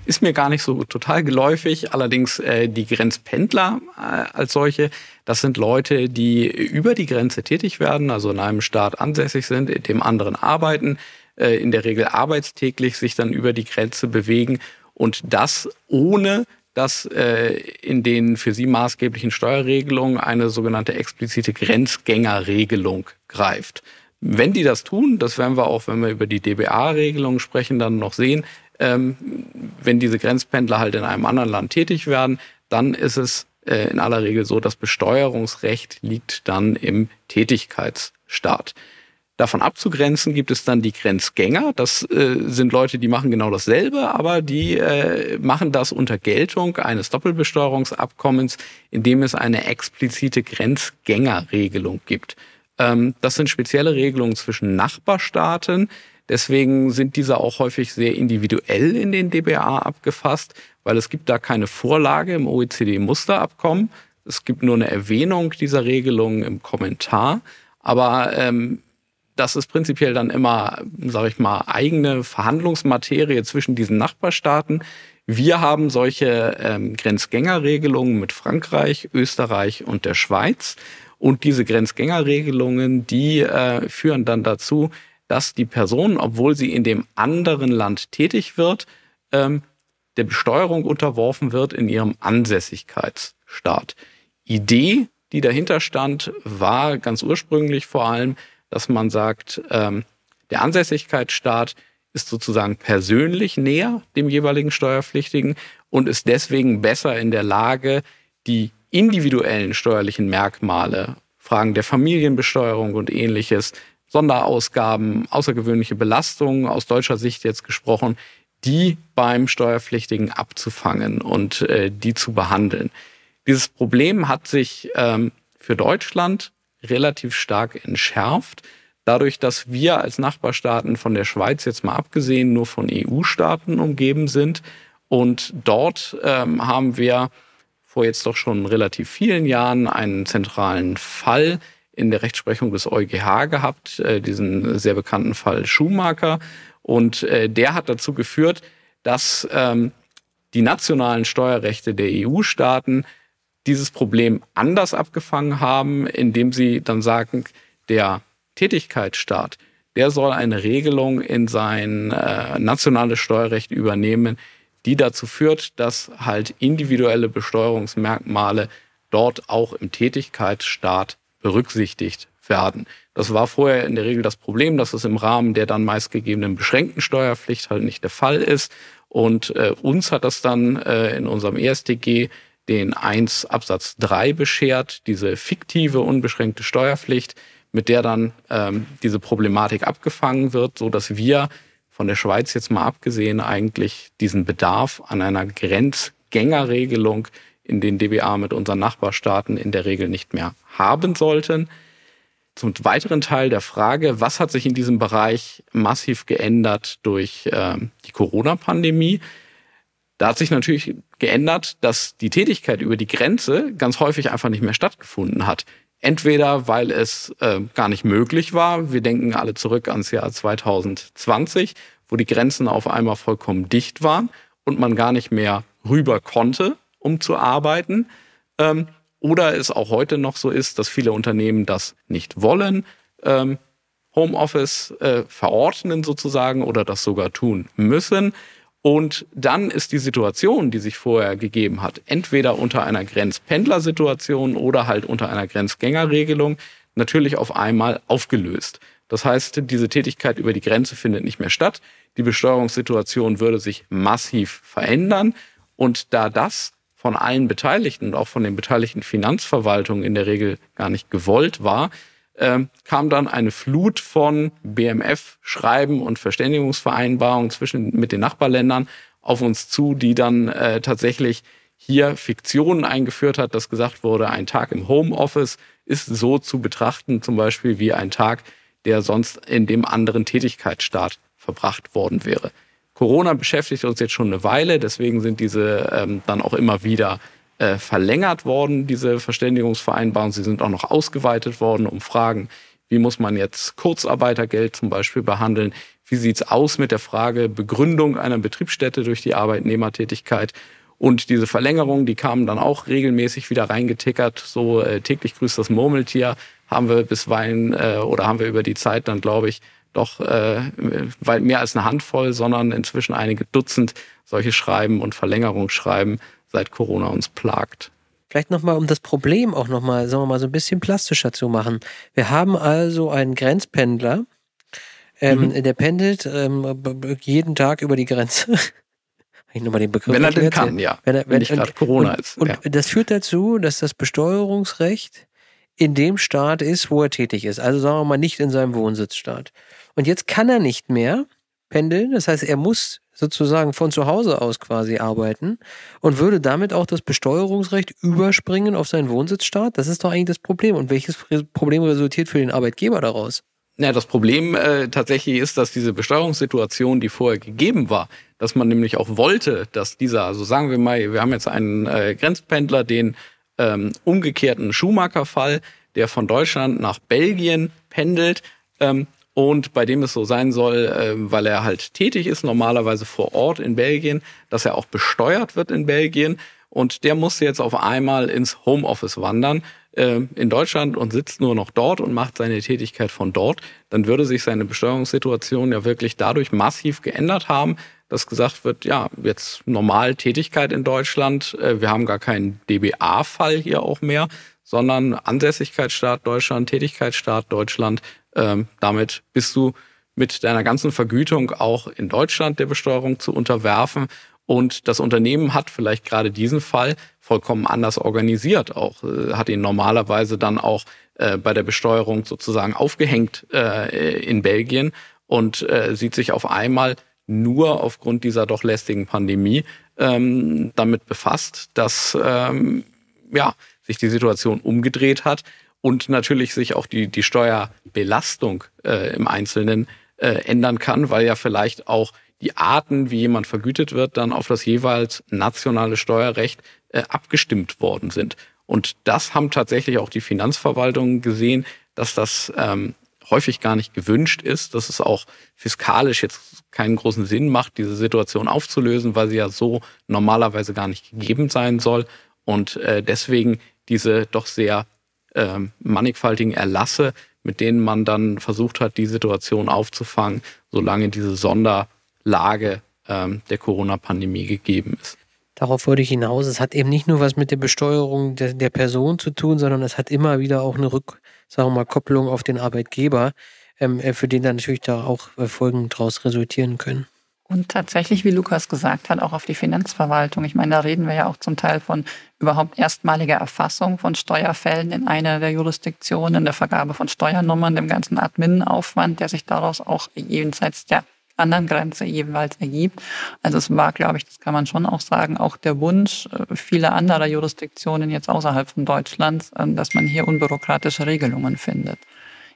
ist mir gar nicht so total geläufig. Allerdings äh, die Grenzpendler äh, als solche, das sind Leute, die über die Grenze tätig werden, also in einem Staat ansässig sind, in dem anderen arbeiten, äh, in der Regel arbeitstäglich sich dann über die Grenze bewegen und das ohne dass äh, in den für sie maßgeblichen Steuerregelungen eine sogenannte explizite Grenzgängerregelung greift. Wenn die das tun, das werden wir auch, wenn wir über die DBA-Regelung sprechen, dann noch sehen, wenn diese Grenzpendler halt in einem anderen Land tätig werden, dann ist es äh, in aller Regel so, das Besteuerungsrecht liegt dann im Tätigkeitsstaat. Davon abzugrenzen gibt es dann die Grenzgänger. Das äh, sind Leute, die machen genau dasselbe, aber die äh, machen das unter Geltung eines Doppelbesteuerungsabkommens, in dem es eine explizite Grenzgängerregelung gibt. Ähm, das sind spezielle Regelungen zwischen Nachbarstaaten. Deswegen sind diese auch häufig sehr individuell in den DBA abgefasst, weil es gibt da keine Vorlage im OECD-Musterabkommen. Es gibt nur eine Erwähnung dieser Regelungen im Kommentar. Aber ähm, das ist prinzipiell dann immer, sage ich mal, eigene Verhandlungsmaterie zwischen diesen Nachbarstaaten. Wir haben solche ähm, Grenzgängerregelungen mit Frankreich, Österreich und der Schweiz. Und diese Grenzgängerregelungen, die äh, führen dann dazu, dass die Person, obwohl sie in dem anderen Land tätig wird, ähm, der Besteuerung unterworfen wird in ihrem Ansässigkeitsstaat. Idee, die dahinter stand, war ganz ursprünglich vor allem, dass man sagt, ähm, der Ansässigkeitsstaat ist sozusagen persönlich näher dem jeweiligen Steuerpflichtigen und ist deswegen besser in der Lage, die individuellen steuerlichen Merkmale, Fragen der Familienbesteuerung und ähnliches, Sonderausgaben, außergewöhnliche Belastungen aus deutscher Sicht jetzt gesprochen, die beim Steuerpflichtigen abzufangen und äh, die zu behandeln. Dieses Problem hat sich ähm, für Deutschland relativ stark entschärft. Dadurch, dass wir als Nachbarstaaten von der Schweiz jetzt mal abgesehen nur von EU-Staaten umgeben sind. Und dort ähm, haben wir vor jetzt doch schon relativ vielen Jahren einen zentralen Fall in der Rechtsprechung des EuGH gehabt, äh, diesen sehr bekannten Fall Schumacher. Und äh, der hat dazu geführt, dass ähm, die nationalen Steuerrechte der EU-Staaten dieses Problem anders abgefangen haben, indem sie dann sagen, der Tätigkeitsstaat, der soll eine Regelung in sein äh, nationales Steuerrecht übernehmen, die dazu führt, dass halt individuelle Besteuerungsmerkmale dort auch im Tätigkeitsstaat berücksichtigt werden. Das war vorher in der Regel das Problem, dass es im Rahmen der dann meistgegebenen beschränkten Steuerpflicht halt nicht der Fall ist. Und äh, uns hat das dann äh, in unserem ESTG den 1 Absatz 3 beschert, diese fiktive unbeschränkte Steuerpflicht, mit der dann ähm, diese Problematik abgefangen wird, so dass wir von der Schweiz jetzt mal abgesehen eigentlich diesen Bedarf an einer Grenzgängerregelung in den DBA mit unseren Nachbarstaaten in der Regel nicht mehr haben sollten. Zum weiteren Teil der Frage, was hat sich in diesem Bereich massiv geändert durch äh, die Corona-Pandemie? Da hat sich natürlich geändert, dass die Tätigkeit über die Grenze ganz häufig einfach nicht mehr stattgefunden hat. Entweder weil es äh, gar nicht möglich war, wir denken alle zurück ans Jahr 2020, wo die Grenzen auf einmal vollkommen dicht waren und man gar nicht mehr rüber konnte, um zu arbeiten. Ähm, oder es auch heute noch so ist, dass viele Unternehmen das nicht wollen, ähm, Homeoffice äh, verordnen sozusagen oder das sogar tun müssen. Und dann ist die Situation, die sich vorher gegeben hat, entweder unter einer Grenzpendlersituation oder halt unter einer Grenzgängerregelung, natürlich auf einmal aufgelöst. Das heißt, diese Tätigkeit über die Grenze findet nicht mehr statt. Die Besteuerungssituation würde sich massiv verändern. Und da das von allen Beteiligten und auch von den beteiligten Finanzverwaltungen in der Regel gar nicht gewollt war, äh, kam dann eine Flut von BMF-Schreiben und Verständigungsvereinbarungen zwischen mit den Nachbarländern auf uns zu, die dann äh, tatsächlich hier Fiktionen eingeführt hat, dass gesagt wurde, ein Tag im Homeoffice ist so zu betrachten, zum Beispiel wie ein Tag, der sonst in dem anderen Tätigkeitsstaat verbracht worden wäre. Corona beschäftigt uns jetzt schon eine Weile, deswegen sind diese ähm, dann auch immer wieder äh, verlängert worden, diese Verständigungsvereinbarungen. Sie sind auch noch ausgeweitet worden um Fragen, wie muss man jetzt Kurzarbeitergeld zum Beispiel behandeln? Wie sieht's aus mit der Frage Begründung einer Betriebsstätte durch die Arbeitnehmertätigkeit? Und diese Verlängerung, die kamen dann auch regelmäßig wieder reingetickert. So äh, täglich grüßt das Murmeltier haben wir bisweilen äh, oder haben wir über die Zeit dann, glaube ich, doch äh, weit mehr als eine Handvoll, sondern inzwischen einige Dutzend solche Schreiben und Verlängerungsschreiben, seit Corona uns plagt. Vielleicht nochmal, um das Problem auch nochmal, sagen wir mal, so ein bisschen plastischer zu machen. Wir haben also einen Grenzpendler, ähm, mhm. der pendelt ähm, jeden Tag über die Grenze. ich nochmal den Begriff Wenn er denn kann, ja. Wenn, er, wenn, wenn nicht gerade Corona und, ist. Und ja. das führt dazu, dass das Besteuerungsrecht in dem Staat ist, wo er tätig ist. Also sagen wir mal nicht in seinem Wohnsitzstaat. Und jetzt kann er nicht mehr pendeln. Das heißt, er muss sozusagen von zu Hause aus quasi arbeiten und würde damit auch das Besteuerungsrecht überspringen auf seinen Wohnsitzstaat. Das ist doch eigentlich das Problem. Und welches Problem resultiert für den Arbeitgeber daraus? Ja, das Problem äh, tatsächlich ist, dass diese Besteuerungssituation, die vorher gegeben war, dass man nämlich auch wollte, dass dieser, also sagen wir mal, wir haben jetzt einen äh, Grenzpendler, den ähm, umgekehrten Schumacher-Fall, der von Deutschland nach Belgien pendelt ähm, und bei dem es so sein soll, äh, weil er halt tätig ist, normalerweise vor Ort in Belgien, dass er auch besteuert wird in Belgien. Und der musste jetzt auf einmal ins Homeoffice wandern äh, in Deutschland und sitzt nur noch dort und macht seine Tätigkeit von dort. Dann würde sich seine Besteuerungssituation ja wirklich dadurch massiv geändert haben, dass gesagt wird, ja, jetzt normal Tätigkeit in Deutschland, äh, wir haben gar keinen DBA-Fall hier auch mehr, sondern Ansässigkeitsstaat Deutschland, Tätigkeitsstaat Deutschland. Ähm, damit bist du mit deiner ganzen Vergütung auch in Deutschland der Besteuerung zu unterwerfen. Und das Unternehmen hat vielleicht gerade diesen Fall vollkommen anders organisiert, auch äh, hat ihn normalerweise dann auch äh, bei der Besteuerung sozusagen aufgehängt äh, in Belgien und äh, sieht sich auf einmal nur aufgrund dieser doch lästigen Pandemie ähm, damit befasst, dass ähm, ja, sich die Situation umgedreht hat und natürlich sich auch die, die Steuerbelastung äh, im Einzelnen äh, ändern kann, weil ja vielleicht auch die Arten, wie jemand vergütet wird, dann auf das jeweils nationale Steuerrecht äh, abgestimmt worden sind. Und das haben tatsächlich auch die Finanzverwaltungen gesehen, dass das ähm, häufig gar nicht gewünscht ist, dass es auch fiskalisch jetzt keinen großen Sinn macht, diese Situation aufzulösen, weil sie ja so normalerweise gar nicht gegeben sein soll. Und äh, deswegen diese doch sehr äh, mannigfaltigen Erlasse, mit denen man dann versucht hat, die Situation aufzufangen, solange diese Sonderlage äh, der Corona-Pandemie gegeben ist. Darauf wollte ich hinaus. Es hat eben nicht nur was mit der Besteuerung der, der Person zu tun, sondern es hat immer wieder auch eine Rück, sagen wir mal, Kopplung auf den Arbeitgeber, ähm, äh, für den dann natürlich da auch äh, Folgen daraus resultieren können. Und tatsächlich, wie Lukas gesagt hat, auch auf die Finanzverwaltung. Ich meine, da reden wir ja auch zum Teil von überhaupt erstmaliger Erfassung von Steuerfällen in einer der Jurisdiktionen, der Vergabe von Steuernummern, dem ganzen Adminaufwand, der sich daraus auch jenseits der anderen Grenze jeweils ergibt. Also es war, glaube ich, das kann man schon auch sagen, auch der Wunsch äh, vieler anderer Jurisdiktionen jetzt außerhalb von Deutschlands, äh, dass man hier unbürokratische Regelungen findet.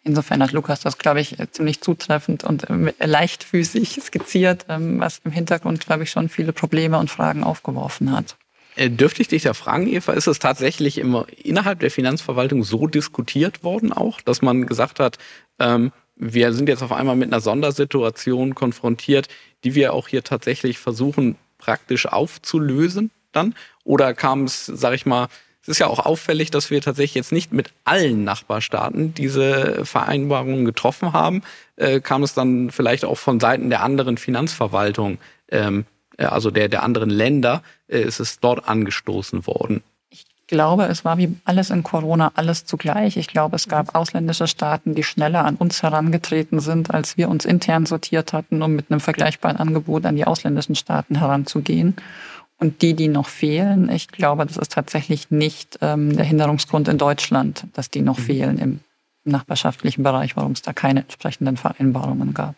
Insofern hat Lukas das, glaube ich, ziemlich zutreffend und äh, leichtfüßig skizziert, ähm, was im Hintergrund, glaube ich, schon viele Probleme und Fragen aufgeworfen hat. Dürfte ich dich da fragen, Eva, ist es tatsächlich immer innerhalb der Finanzverwaltung so diskutiert worden auch, dass man gesagt hat, ähm, wir sind jetzt auf einmal mit einer Sondersituation konfrontiert, die wir auch hier tatsächlich versuchen praktisch aufzulösen dann? Oder kam es, sag ich mal, es ist ja auch auffällig, dass wir tatsächlich jetzt nicht mit allen Nachbarstaaten diese Vereinbarungen getroffen haben. Äh, kam es dann vielleicht auch von Seiten der anderen Finanzverwaltung, ähm, äh, also der, der anderen Länder, äh, ist es dort angestoßen worden? glaube, es war wie alles in Corona alles zugleich. Ich glaube, es gab ausländische Staaten, die schneller an uns herangetreten sind, als wir uns intern sortiert hatten, um mit einem vergleichbaren Angebot an die ausländischen Staaten heranzugehen. Und die, die noch fehlen, ich glaube, das ist tatsächlich nicht ähm, der Hinderungsgrund in Deutschland, dass die noch mhm. fehlen im nachbarschaftlichen Bereich, warum es da keine entsprechenden Vereinbarungen gab.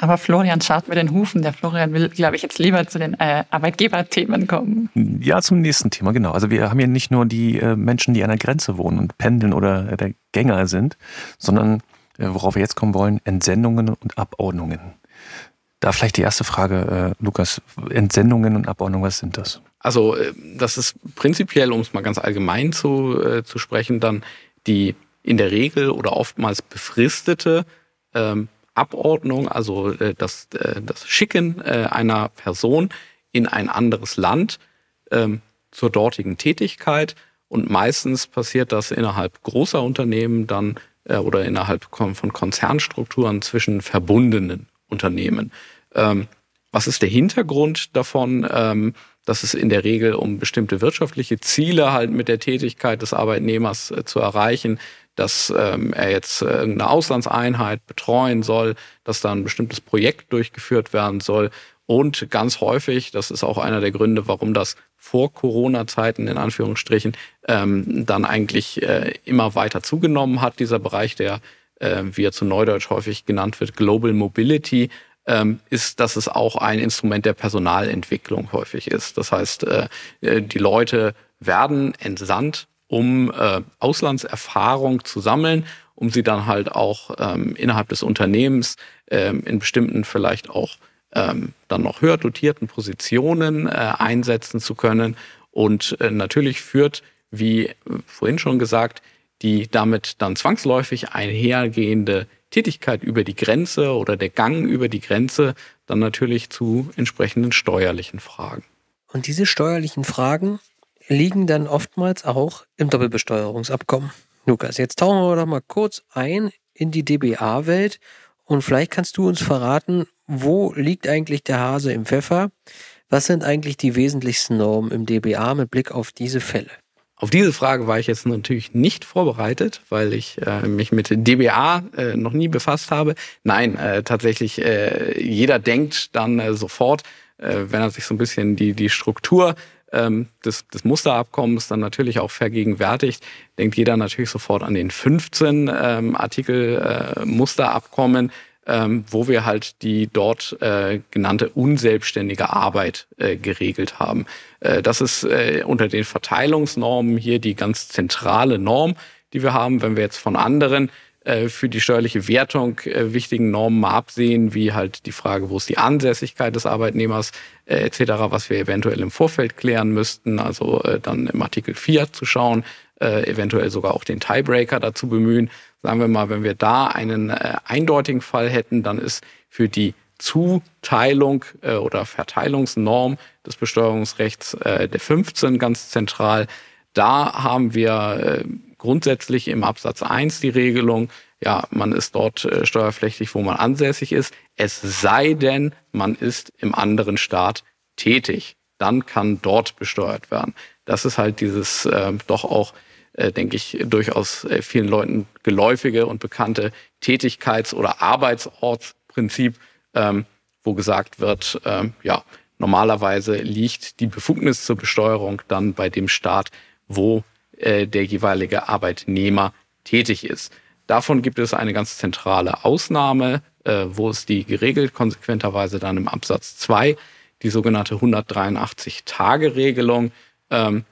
Aber Florian schaut mit den Hufen. Der Florian will, glaube ich, jetzt lieber zu den äh, Arbeitgeberthemen kommen. Ja, zum nächsten Thema, genau. Also wir haben ja nicht nur die äh, Menschen, die an der Grenze wohnen und pendeln oder der Gänger sind, sondern äh, worauf wir jetzt kommen wollen, Entsendungen und Abordnungen. Da vielleicht die erste Frage, äh, Lukas. Entsendungen und Abordnung, was sind das? Also äh, das ist prinzipiell, um es mal ganz allgemein zu, äh, zu sprechen, dann die in der Regel oder oftmals befristete ähm, Abordnung, also äh, das, äh, das Schicken äh, einer Person in ein anderes Land ähm, zur dortigen Tätigkeit. Und meistens passiert das innerhalb großer Unternehmen dann äh, oder innerhalb von Konzernstrukturen zwischen verbundenen Unternehmen. Ähm, was ist der Hintergrund davon? Ähm, dass es in der Regel um bestimmte wirtschaftliche Ziele halt mit der Tätigkeit des Arbeitnehmers äh, zu erreichen, dass ähm, er jetzt äh, irgendeine Auslandseinheit betreuen soll, dass da ein bestimmtes Projekt durchgeführt werden soll. Und ganz häufig, das ist auch einer der Gründe, warum das vor Corona-Zeiten in Anführungsstrichen ähm, dann eigentlich äh, immer weiter zugenommen hat, dieser Bereich, der, äh, wie er zu Neudeutsch häufig genannt wird, Global Mobility, ähm, ist, dass es auch ein Instrument der Personalentwicklung häufig ist. Das heißt, äh, äh die Leute werden entsandt um äh, Auslandserfahrung zu sammeln, um sie dann halt auch ähm, innerhalb des Unternehmens ähm, in bestimmten vielleicht auch ähm, dann noch höher dotierten Positionen äh, einsetzen zu können. Und äh, natürlich führt, wie vorhin schon gesagt, die damit dann zwangsläufig einhergehende Tätigkeit über die Grenze oder der Gang über die Grenze dann natürlich zu entsprechenden steuerlichen Fragen. Und diese steuerlichen Fragen liegen dann oftmals auch im Doppelbesteuerungsabkommen. Lukas, jetzt tauchen wir doch mal kurz ein in die DBA-Welt und vielleicht kannst du uns verraten, wo liegt eigentlich der Hase im Pfeffer? Was sind eigentlich die wesentlichsten Normen im DBA mit Blick auf diese Fälle? Auf diese Frage war ich jetzt natürlich nicht vorbereitet, weil ich äh, mich mit DBA äh, noch nie befasst habe. Nein, äh, tatsächlich, äh, jeder denkt dann äh, sofort, äh, wenn er sich so ein bisschen die, die Struktur ähm, des, des Musterabkommens dann natürlich auch vergegenwärtigt, denkt jeder natürlich sofort an den 15 ähm, Artikel äh, Musterabkommen, ähm, wo wir halt die dort äh, genannte unselbstständige Arbeit äh, geregelt haben. Äh, das ist äh, unter den Verteilungsnormen hier die ganz zentrale Norm, die wir haben. Wenn wir jetzt von anderen für die steuerliche Wertung äh, wichtigen Normen mal absehen, wie halt die Frage, wo ist die Ansässigkeit des Arbeitnehmers äh, etc., was wir eventuell im Vorfeld klären müssten, also äh, dann im Artikel 4 zu schauen, äh, eventuell sogar auch den Tiebreaker dazu bemühen. Sagen wir mal, wenn wir da einen äh, eindeutigen Fall hätten, dann ist für die Zuteilung äh, oder Verteilungsnorm des Besteuerungsrechts äh, der 15 ganz zentral. Da haben wir äh, grundsätzlich im Absatz 1 die Regelung, ja, man ist dort äh, steuerpflichtig, wo man ansässig ist, es sei denn, man ist im anderen Staat tätig. Dann kann dort besteuert werden. Das ist halt dieses äh, doch auch, äh, denke ich, durchaus äh, vielen Leuten geläufige und bekannte Tätigkeits- oder Arbeitsortsprinzip, ähm, wo gesagt wird, ähm, ja, normalerweise liegt die Befugnis zur Besteuerung dann bei dem Staat, wo äh, der jeweilige Arbeitnehmer tätig ist. Davon gibt es eine ganz zentrale Ausnahme, äh, wo es die geregelt, konsequenterweise dann im Absatz 2, die sogenannte 183-Tage-Regelung, ähm,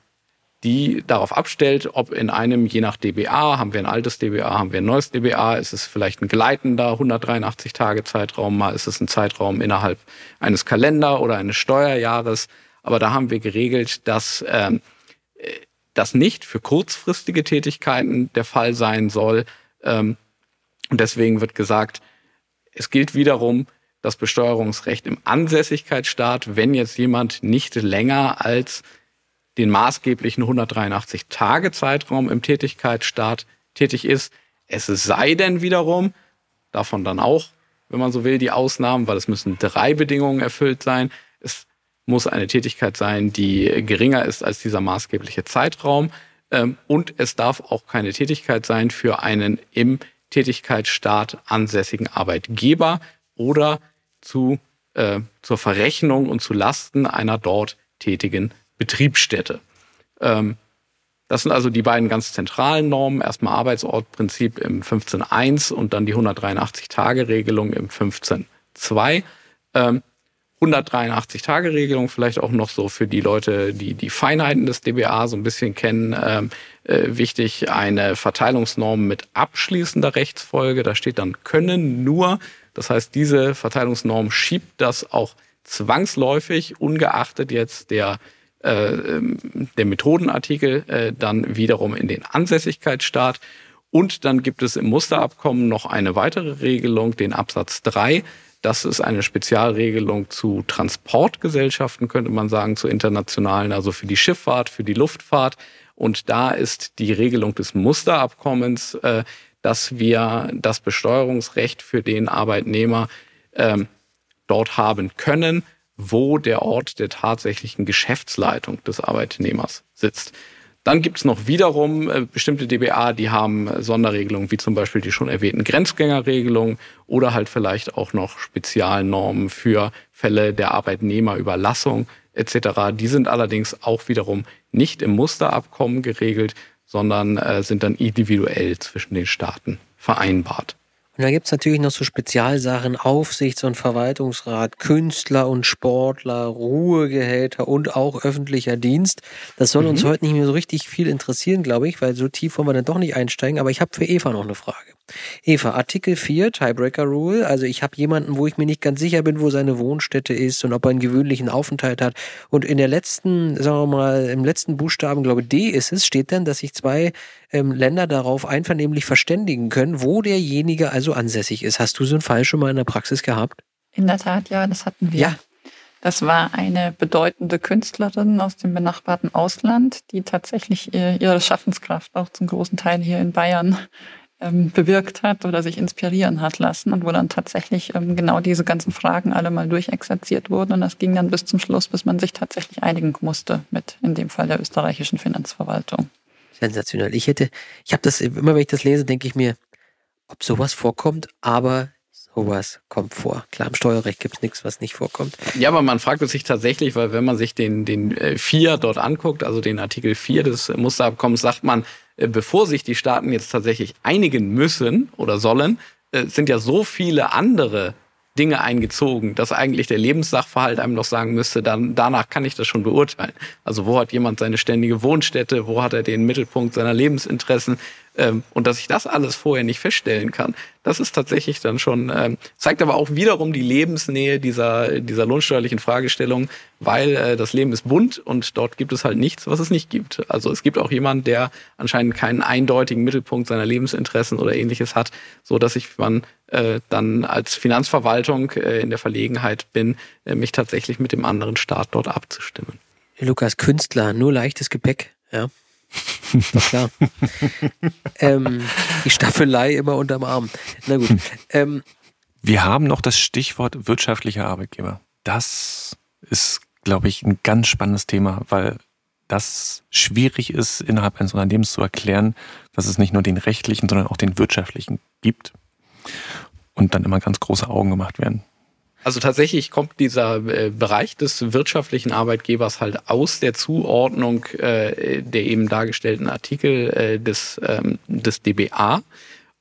die darauf abstellt, ob in einem, je nach DBA, haben wir ein altes DBA, haben wir ein neues DBA, ist es vielleicht ein gleitender 183-Tage-Zeitraum, mal ist es ein Zeitraum innerhalb eines Kalender- oder eines Steuerjahres. Aber da haben wir geregelt, dass ähm, das nicht für kurzfristige Tätigkeiten der Fall sein soll. Ähm, und deswegen wird gesagt, es gilt wiederum das Besteuerungsrecht im Ansässigkeitsstaat, wenn jetzt jemand nicht länger als den maßgeblichen 183 Tage Zeitraum im Tätigkeitsstaat tätig ist. Es sei denn wiederum, davon dann auch, wenn man so will, die Ausnahmen, weil es müssen drei Bedingungen erfüllt sein. Muss eine Tätigkeit sein, die geringer ist als dieser maßgebliche Zeitraum. Ähm, und es darf auch keine Tätigkeit sein für einen im Tätigkeitsstaat ansässigen Arbeitgeber oder zu, äh, zur Verrechnung und zu Lasten einer dort tätigen Betriebsstätte. Ähm, das sind also die beiden ganz zentralen Normen. Erstmal Arbeitsortprinzip im 15.1 und dann die 183-Tage-Regelung im 15.2. 183-Tage-Regelung, vielleicht auch noch so für die Leute, die die Feinheiten des DBA so ein bisschen kennen, ähm, äh, wichtig, eine Verteilungsnorm mit abschließender Rechtsfolge. Da steht dann können nur Das heißt, diese Verteilungsnorm schiebt das auch zwangsläufig, ungeachtet jetzt der, äh, ähm, der Methodenartikel, äh, dann wiederum in den Ansässigkeitsstaat. Und dann gibt es im Musterabkommen noch eine weitere Regelung, den Absatz 3. Das ist eine Spezialregelung zu Transportgesellschaften, könnte man sagen, zu internationalen, also für die Schifffahrt, für die Luftfahrt. Und da ist die Regelung des Musterabkommens, äh, dass wir das Besteuerungsrecht für den Arbeitnehmer ähm, dort haben können, wo der Ort der tatsächlichen Geschäftsleitung des Arbeitnehmers sitzt. Dann gibt es noch wiederum äh, bestimmte DBA, die haben Sonderregelungen, wie zum Beispiel die schon erwähnten Grenzgängerregelungen oder halt vielleicht auch noch Spezialnormen für Fälle der Arbeitnehmerüberlassung etc. Die sind allerdings auch wiederum nicht im Musterabkommen geregelt, sondern äh, sind dann individuell zwischen den Staaten vereinbart. Und da gibt's natürlich noch so Spezialsachen, Aufsichts- und Verwaltungsrat, Künstler und Sportler, Ruhegehälter und auch öffentlicher Dienst. Das soll mhm. uns heute nicht mehr so richtig viel interessieren, glaube ich, weil so tief wollen wir dann doch nicht einsteigen. Aber ich habe für Eva noch eine Frage. Eva, Artikel 4, Tiebreaker Rule. Also ich habe jemanden, wo ich mir nicht ganz sicher bin, wo seine Wohnstätte ist und ob er einen gewöhnlichen Aufenthalt hat. Und in der letzten, sagen wir mal, im letzten Buchstaben, glaube D ist es, steht dann, dass sich zwei ähm, Länder darauf einvernehmlich verständigen können, wo derjenige also ansässig ist. Hast du so einen Fall schon mal in der Praxis gehabt? In der Tat, ja, das hatten wir. Ja. Das war eine bedeutende Künstlerin aus dem benachbarten Ausland, die tatsächlich ihre Schaffenskraft auch zum großen Teil hier in Bayern ähm, bewirkt hat oder sich inspirieren hat lassen und wo dann tatsächlich ähm, genau diese ganzen Fragen alle mal durchexerziert wurden. Und das ging dann bis zum Schluss, bis man sich tatsächlich einigen musste mit in dem Fall der österreichischen Finanzverwaltung. Sensationell. Ich hätte, ich habe das, immer wenn ich das lese, denke ich mir, ob sowas vorkommt, aber sowas kommt vor. Klar, im Steuerrecht gibt es nichts, was nicht vorkommt. Ja, aber man fragt sich tatsächlich, weil wenn man sich den, den äh, 4 dort anguckt, also den Artikel 4 des Musterabkommens, sagt man, äh, bevor sich die Staaten jetzt tatsächlich einigen müssen oder sollen, äh, sind ja so viele andere Dinge eingezogen, dass eigentlich der Lebenssachverhalt einem noch sagen müsste, dann danach kann ich das schon beurteilen. Also wo hat jemand seine ständige Wohnstätte, wo hat er den Mittelpunkt seiner Lebensinteressen, ähm, und dass ich das alles vorher nicht feststellen kann, das ist tatsächlich dann schon, ähm, zeigt aber auch wiederum die Lebensnähe dieser, dieser lohnsteuerlichen Fragestellung, weil äh, das Leben ist bunt und dort gibt es halt nichts, was es nicht gibt. Also es gibt auch jemand, der anscheinend keinen eindeutigen Mittelpunkt seiner Lebensinteressen oder ähnliches hat, so dass ich man äh, dann als Finanzverwaltung äh, in der Verlegenheit bin, äh, mich tatsächlich mit dem anderen Staat dort abzustimmen. Lukas, Künstler, nur leichtes Gepäck, ja. Doch klar. ähm, die Staffelei immer unterm Arm. Na gut. Ähm, Wir haben noch das Stichwort wirtschaftlicher Arbeitgeber. Das ist, glaube ich, ein ganz spannendes Thema, weil das schwierig ist, innerhalb eines Unternehmens zu erklären, dass es nicht nur den rechtlichen, sondern auch den wirtschaftlichen gibt. Und dann immer ganz große Augen gemacht werden. Also tatsächlich kommt dieser äh, Bereich des wirtschaftlichen Arbeitgebers halt aus der Zuordnung äh, der eben dargestellten Artikel äh, des, ähm, des DBA.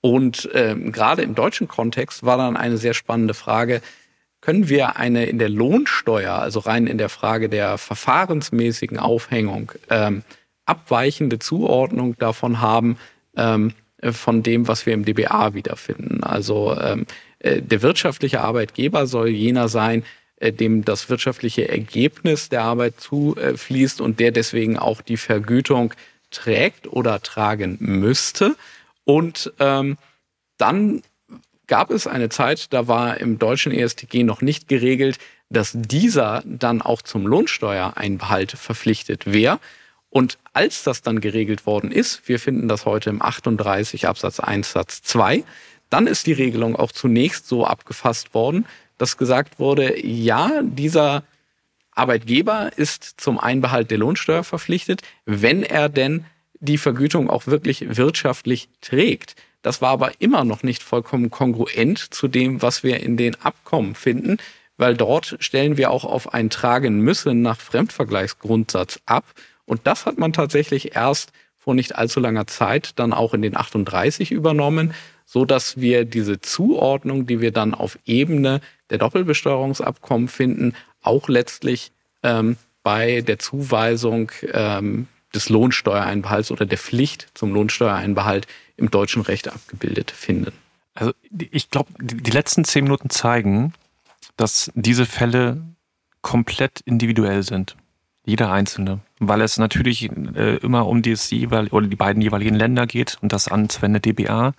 Und ähm, gerade im deutschen Kontext war dann eine sehr spannende Frage, können wir eine in der Lohnsteuer, also rein in der Frage der verfahrensmäßigen Aufhängung, ähm, abweichende Zuordnung davon haben, ähm, von dem, was wir im DBA wiederfinden. Also ähm, äh, der wirtschaftliche Arbeitgeber soll jener sein, äh, dem das wirtschaftliche Ergebnis der Arbeit zufließt und der deswegen auch die Vergütung trägt oder tragen müsste. Und ähm, dann gab es eine Zeit, da war im deutschen ESTG noch nicht geregelt, dass dieser dann auch zum Lohnsteuereinbehalt verpflichtet wäre. Und als das dann geregelt worden ist, wir finden das heute im 38 Absatz 1 Satz 2, dann ist die Regelung auch zunächst so abgefasst worden, dass gesagt wurde, ja, dieser Arbeitgeber ist zum Einbehalt der Lohnsteuer verpflichtet, wenn er denn die Vergütung auch wirklich wirtschaftlich trägt. Das war aber immer noch nicht vollkommen kongruent zu dem, was wir in den Abkommen finden, weil dort stellen wir auch auf ein Tragen müssen nach Fremdvergleichsgrundsatz ab. Und das hat man tatsächlich erst vor nicht allzu langer Zeit dann auch in den 38 übernommen, so dass wir diese Zuordnung, die wir dann auf Ebene der Doppelbesteuerungsabkommen finden, auch letztlich ähm, bei der Zuweisung ähm, des Lohnsteuereinbehalts oder der Pflicht zum Lohnsteuereinbehalt im deutschen Recht abgebildet finden. Also ich glaube, die letzten zehn Minuten zeigen, dass diese Fälle komplett individuell sind. Jeder einzelne. Weil es natürlich äh, immer um das jeweil oder die beiden jeweiligen Länder geht und das anzuwende DBA,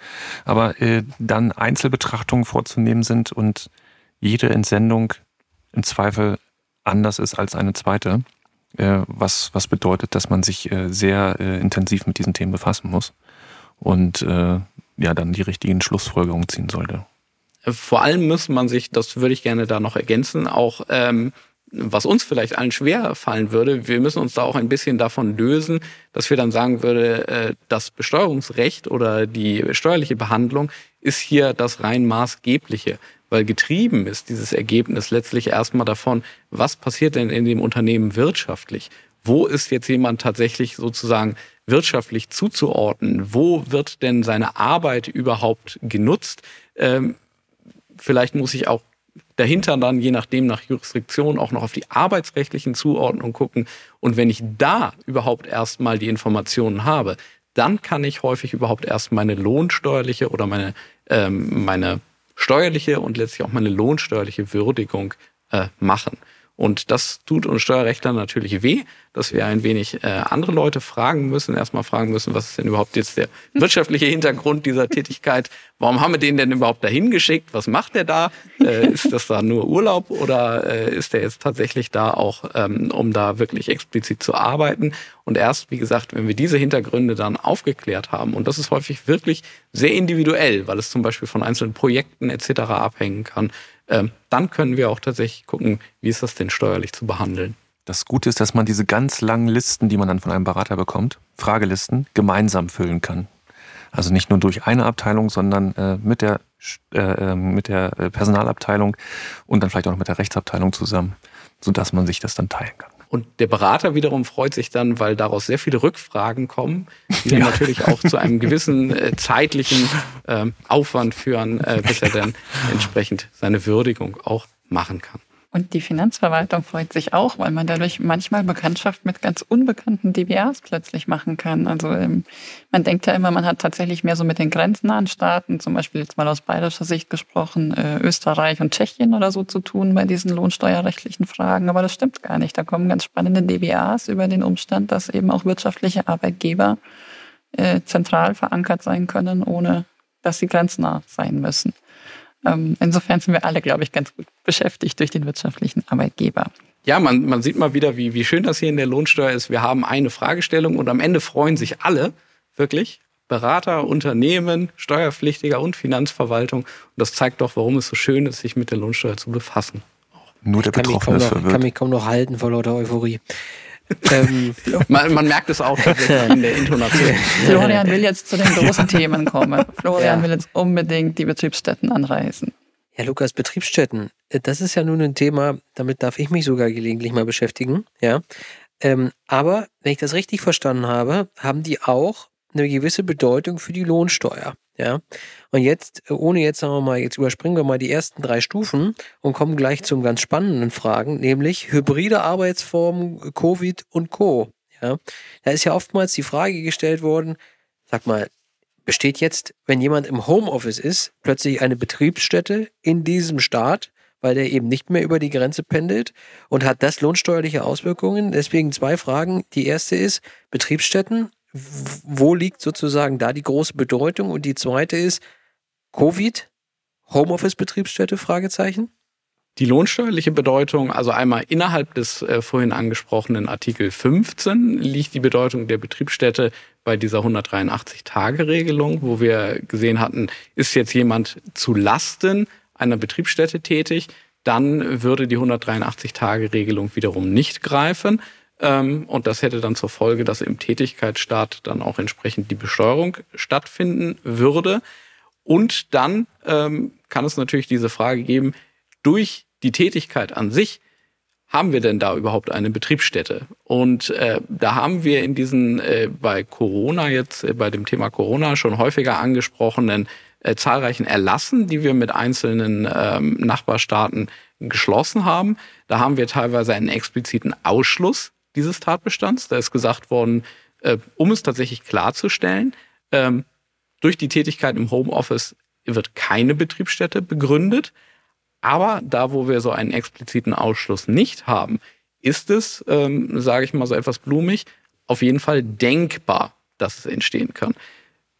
aber äh, dann Einzelbetrachtungen vorzunehmen sind und jede Entsendung im Zweifel anders ist als eine zweite, äh, was, was bedeutet, dass man sich äh, sehr äh, intensiv mit diesen Themen befassen muss und äh, ja dann die richtigen Schlussfolgerungen ziehen sollte. Vor allem muss man sich, das würde ich gerne da noch ergänzen, auch ähm, was uns vielleicht allen schwer fallen würde, wir müssen uns da auch ein bisschen davon lösen, dass wir dann sagen würde, äh, das Besteuerungsrecht oder die steuerliche Behandlung ist hier das rein maßgebliche, weil getrieben ist dieses Ergebnis letztlich erstmal davon, was passiert denn in dem Unternehmen wirtschaftlich? Wo ist jetzt jemand tatsächlich sozusagen wirtschaftlich zuzuordnen? Wo wird denn seine Arbeit überhaupt genutzt? Ähm, vielleicht muss ich auch dahinter dann, je nachdem nach Jurisdiktion, auch noch auf die arbeitsrechtlichen Zuordnungen gucken. Und wenn ich da überhaupt erstmal die Informationen habe, dann kann ich häufig überhaupt erst meine lohnsteuerliche oder meine, ähm, meine steuerliche und letztlich auch meine lohnsteuerliche Würdigung äh, machen. Und das tut uns Steuerrechtlern natürlich weh, dass wir ein wenig äh, andere Leute fragen müssen, erstmal fragen müssen, was ist denn überhaupt jetzt der wirtschaftliche Hintergrund dieser Tätigkeit? Warum haben wir den denn überhaupt dahin geschickt? Was macht der da? Äh, ist das da nur Urlaub oder äh, ist der jetzt tatsächlich da auch, ähm, um da wirklich explizit zu arbeiten? Und erst, wie gesagt, wenn wir diese Hintergründe dann aufgeklärt haben, und das ist häufig wirklich sehr individuell, weil es zum Beispiel von einzelnen Projekten etc. abhängen kann, dann können wir auch tatsächlich gucken, wie ist das denn steuerlich zu behandeln. Das Gute ist, dass man diese ganz langen Listen, die man dann von einem Berater bekommt, Fragelisten, gemeinsam füllen kann. Also nicht nur durch eine Abteilung, sondern äh, mit, der, äh, ähm, mit der äh, Personalabteilung und dann vielleicht auch noch mit der Rechtsabteilung zusammen, sodass man sich das dann teilen kann. Und der Berater wiederum freut sich dann, weil daraus sehr viele Rückfragen kommen, die dann ja. natürlich auch zu einem gewissen äh, zeitlichen äh, Aufwand führen, äh, bis er dann entsprechend seine Würdigung auch machen kann. Und die Finanzverwaltung freut sich auch, weil man dadurch manchmal Bekanntschaft mit ganz unbekannten DBAs plötzlich machen kann. Also ähm, man denkt ja immer, man hat tatsächlich mehr so mit den grenznahen Staaten, zum Beispiel jetzt mal aus bayerischer Sicht gesprochen, äh, Österreich und Tschechien oder so zu tun bei diesen lohnsteuerrechtlichen Fragen. Aber das stimmt gar nicht. Da kommen ganz spannende DBAs über den Umstand, dass eben auch wirtschaftliche Arbeitgeber äh, zentral verankert sein können, ohne dass sie grenznah sein müssen. Ähm, insofern sind wir alle, glaube ich, ganz gut beschäftigt durch den wirtschaftlichen Arbeitgeber. Ja, man, man sieht mal wieder, wie, wie schön das hier in der Lohnsteuer ist. Wir haben eine Fragestellung und am Ende freuen sich alle, wirklich. Berater, Unternehmen, Steuerpflichtiger und Finanzverwaltung. Und das zeigt doch, warum es so schön ist, sich mit der Lohnsteuer zu befassen. Nur der Betroffene ist verwirrt. Ich kann mich kaum noch halten vor lauter Euphorie ähm, man, man, merkt es auch in der Intonation. Florian will jetzt zu den großen Themen kommen. Florian ja. will jetzt unbedingt die Betriebsstätten anreißen. Ja, Lukas, Betriebsstätten, äh, das ist ja nun ein Thema, damit darf ich mich sogar gelegentlich mal beschäftigen. Ja. Ähm, aber wenn ich das richtig verstanden habe, haben die auch eine gewisse Bedeutung für die Lohnsteuer. Ja. Und jetzt, ohne jetzt, sagen wir mal, jetzt überspringen wir mal die ersten drei Stufen und kommen gleich zum ganz spannenden Fragen, nämlich hybride Arbeitsformen, Covid und Co. Ja. Da ist ja oftmals die Frage gestellt worden, sag mal, besteht jetzt, wenn jemand im Homeoffice ist, plötzlich eine Betriebsstätte in diesem Staat, weil der eben nicht mehr über die Grenze pendelt und hat das lohnsteuerliche Auswirkungen? Deswegen zwei Fragen. Die erste ist, Betriebsstätten wo liegt sozusagen da die große Bedeutung? Und die zweite ist Covid, Homeoffice-Betriebsstätte, Fragezeichen? Die lohnsteuerliche Bedeutung, also einmal innerhalb des äh, vorhin angesprochenen Artikel 15 liegt die Bedeutung der Betriebsstätte bei dieser 183-Tage-Regelung, wo wir gesehen hatten, ist jetzt jemand zu Lasten einer Betriebsstätte tätig, dann würde die 183-Tage-Regelung wiederum nicht greifen. Ähm, und das hätte dann zur Folge, dass im Tätigkeitsstaat dann auch entsprechend die Besteuerung stattfinden würde. Und dann ähm, kann es natürlich diese Frage geben, durch die Tätigkeit an sich, haben wir denn da überhaupt eine Betriebsstätte? Und äh, da haben wir in diesen äh, bei Corona jetzt, äh, bei dem Thema Corona schon häufiger angesprochenen äh, zahlreichen Erlassen, die wir mit einzelnen ähm, Nachbarstaaten geschlossen haben. Da haben wir teilweise einen expliziten Ausschluss dieses Tatbestands. Da ist gesagt worden, äh, um es tatsächlich klarzustellen, ähm, durch die Tätigkeit im Homeoffice wird keine Betriebsstätte begründet. Aber da, wo wir so einen expliziten Ausschluss nicht haben, ist es, ähm, sage ich mal so etwas blumig, auf jeden Fall denkbar, dass es entstehen kann.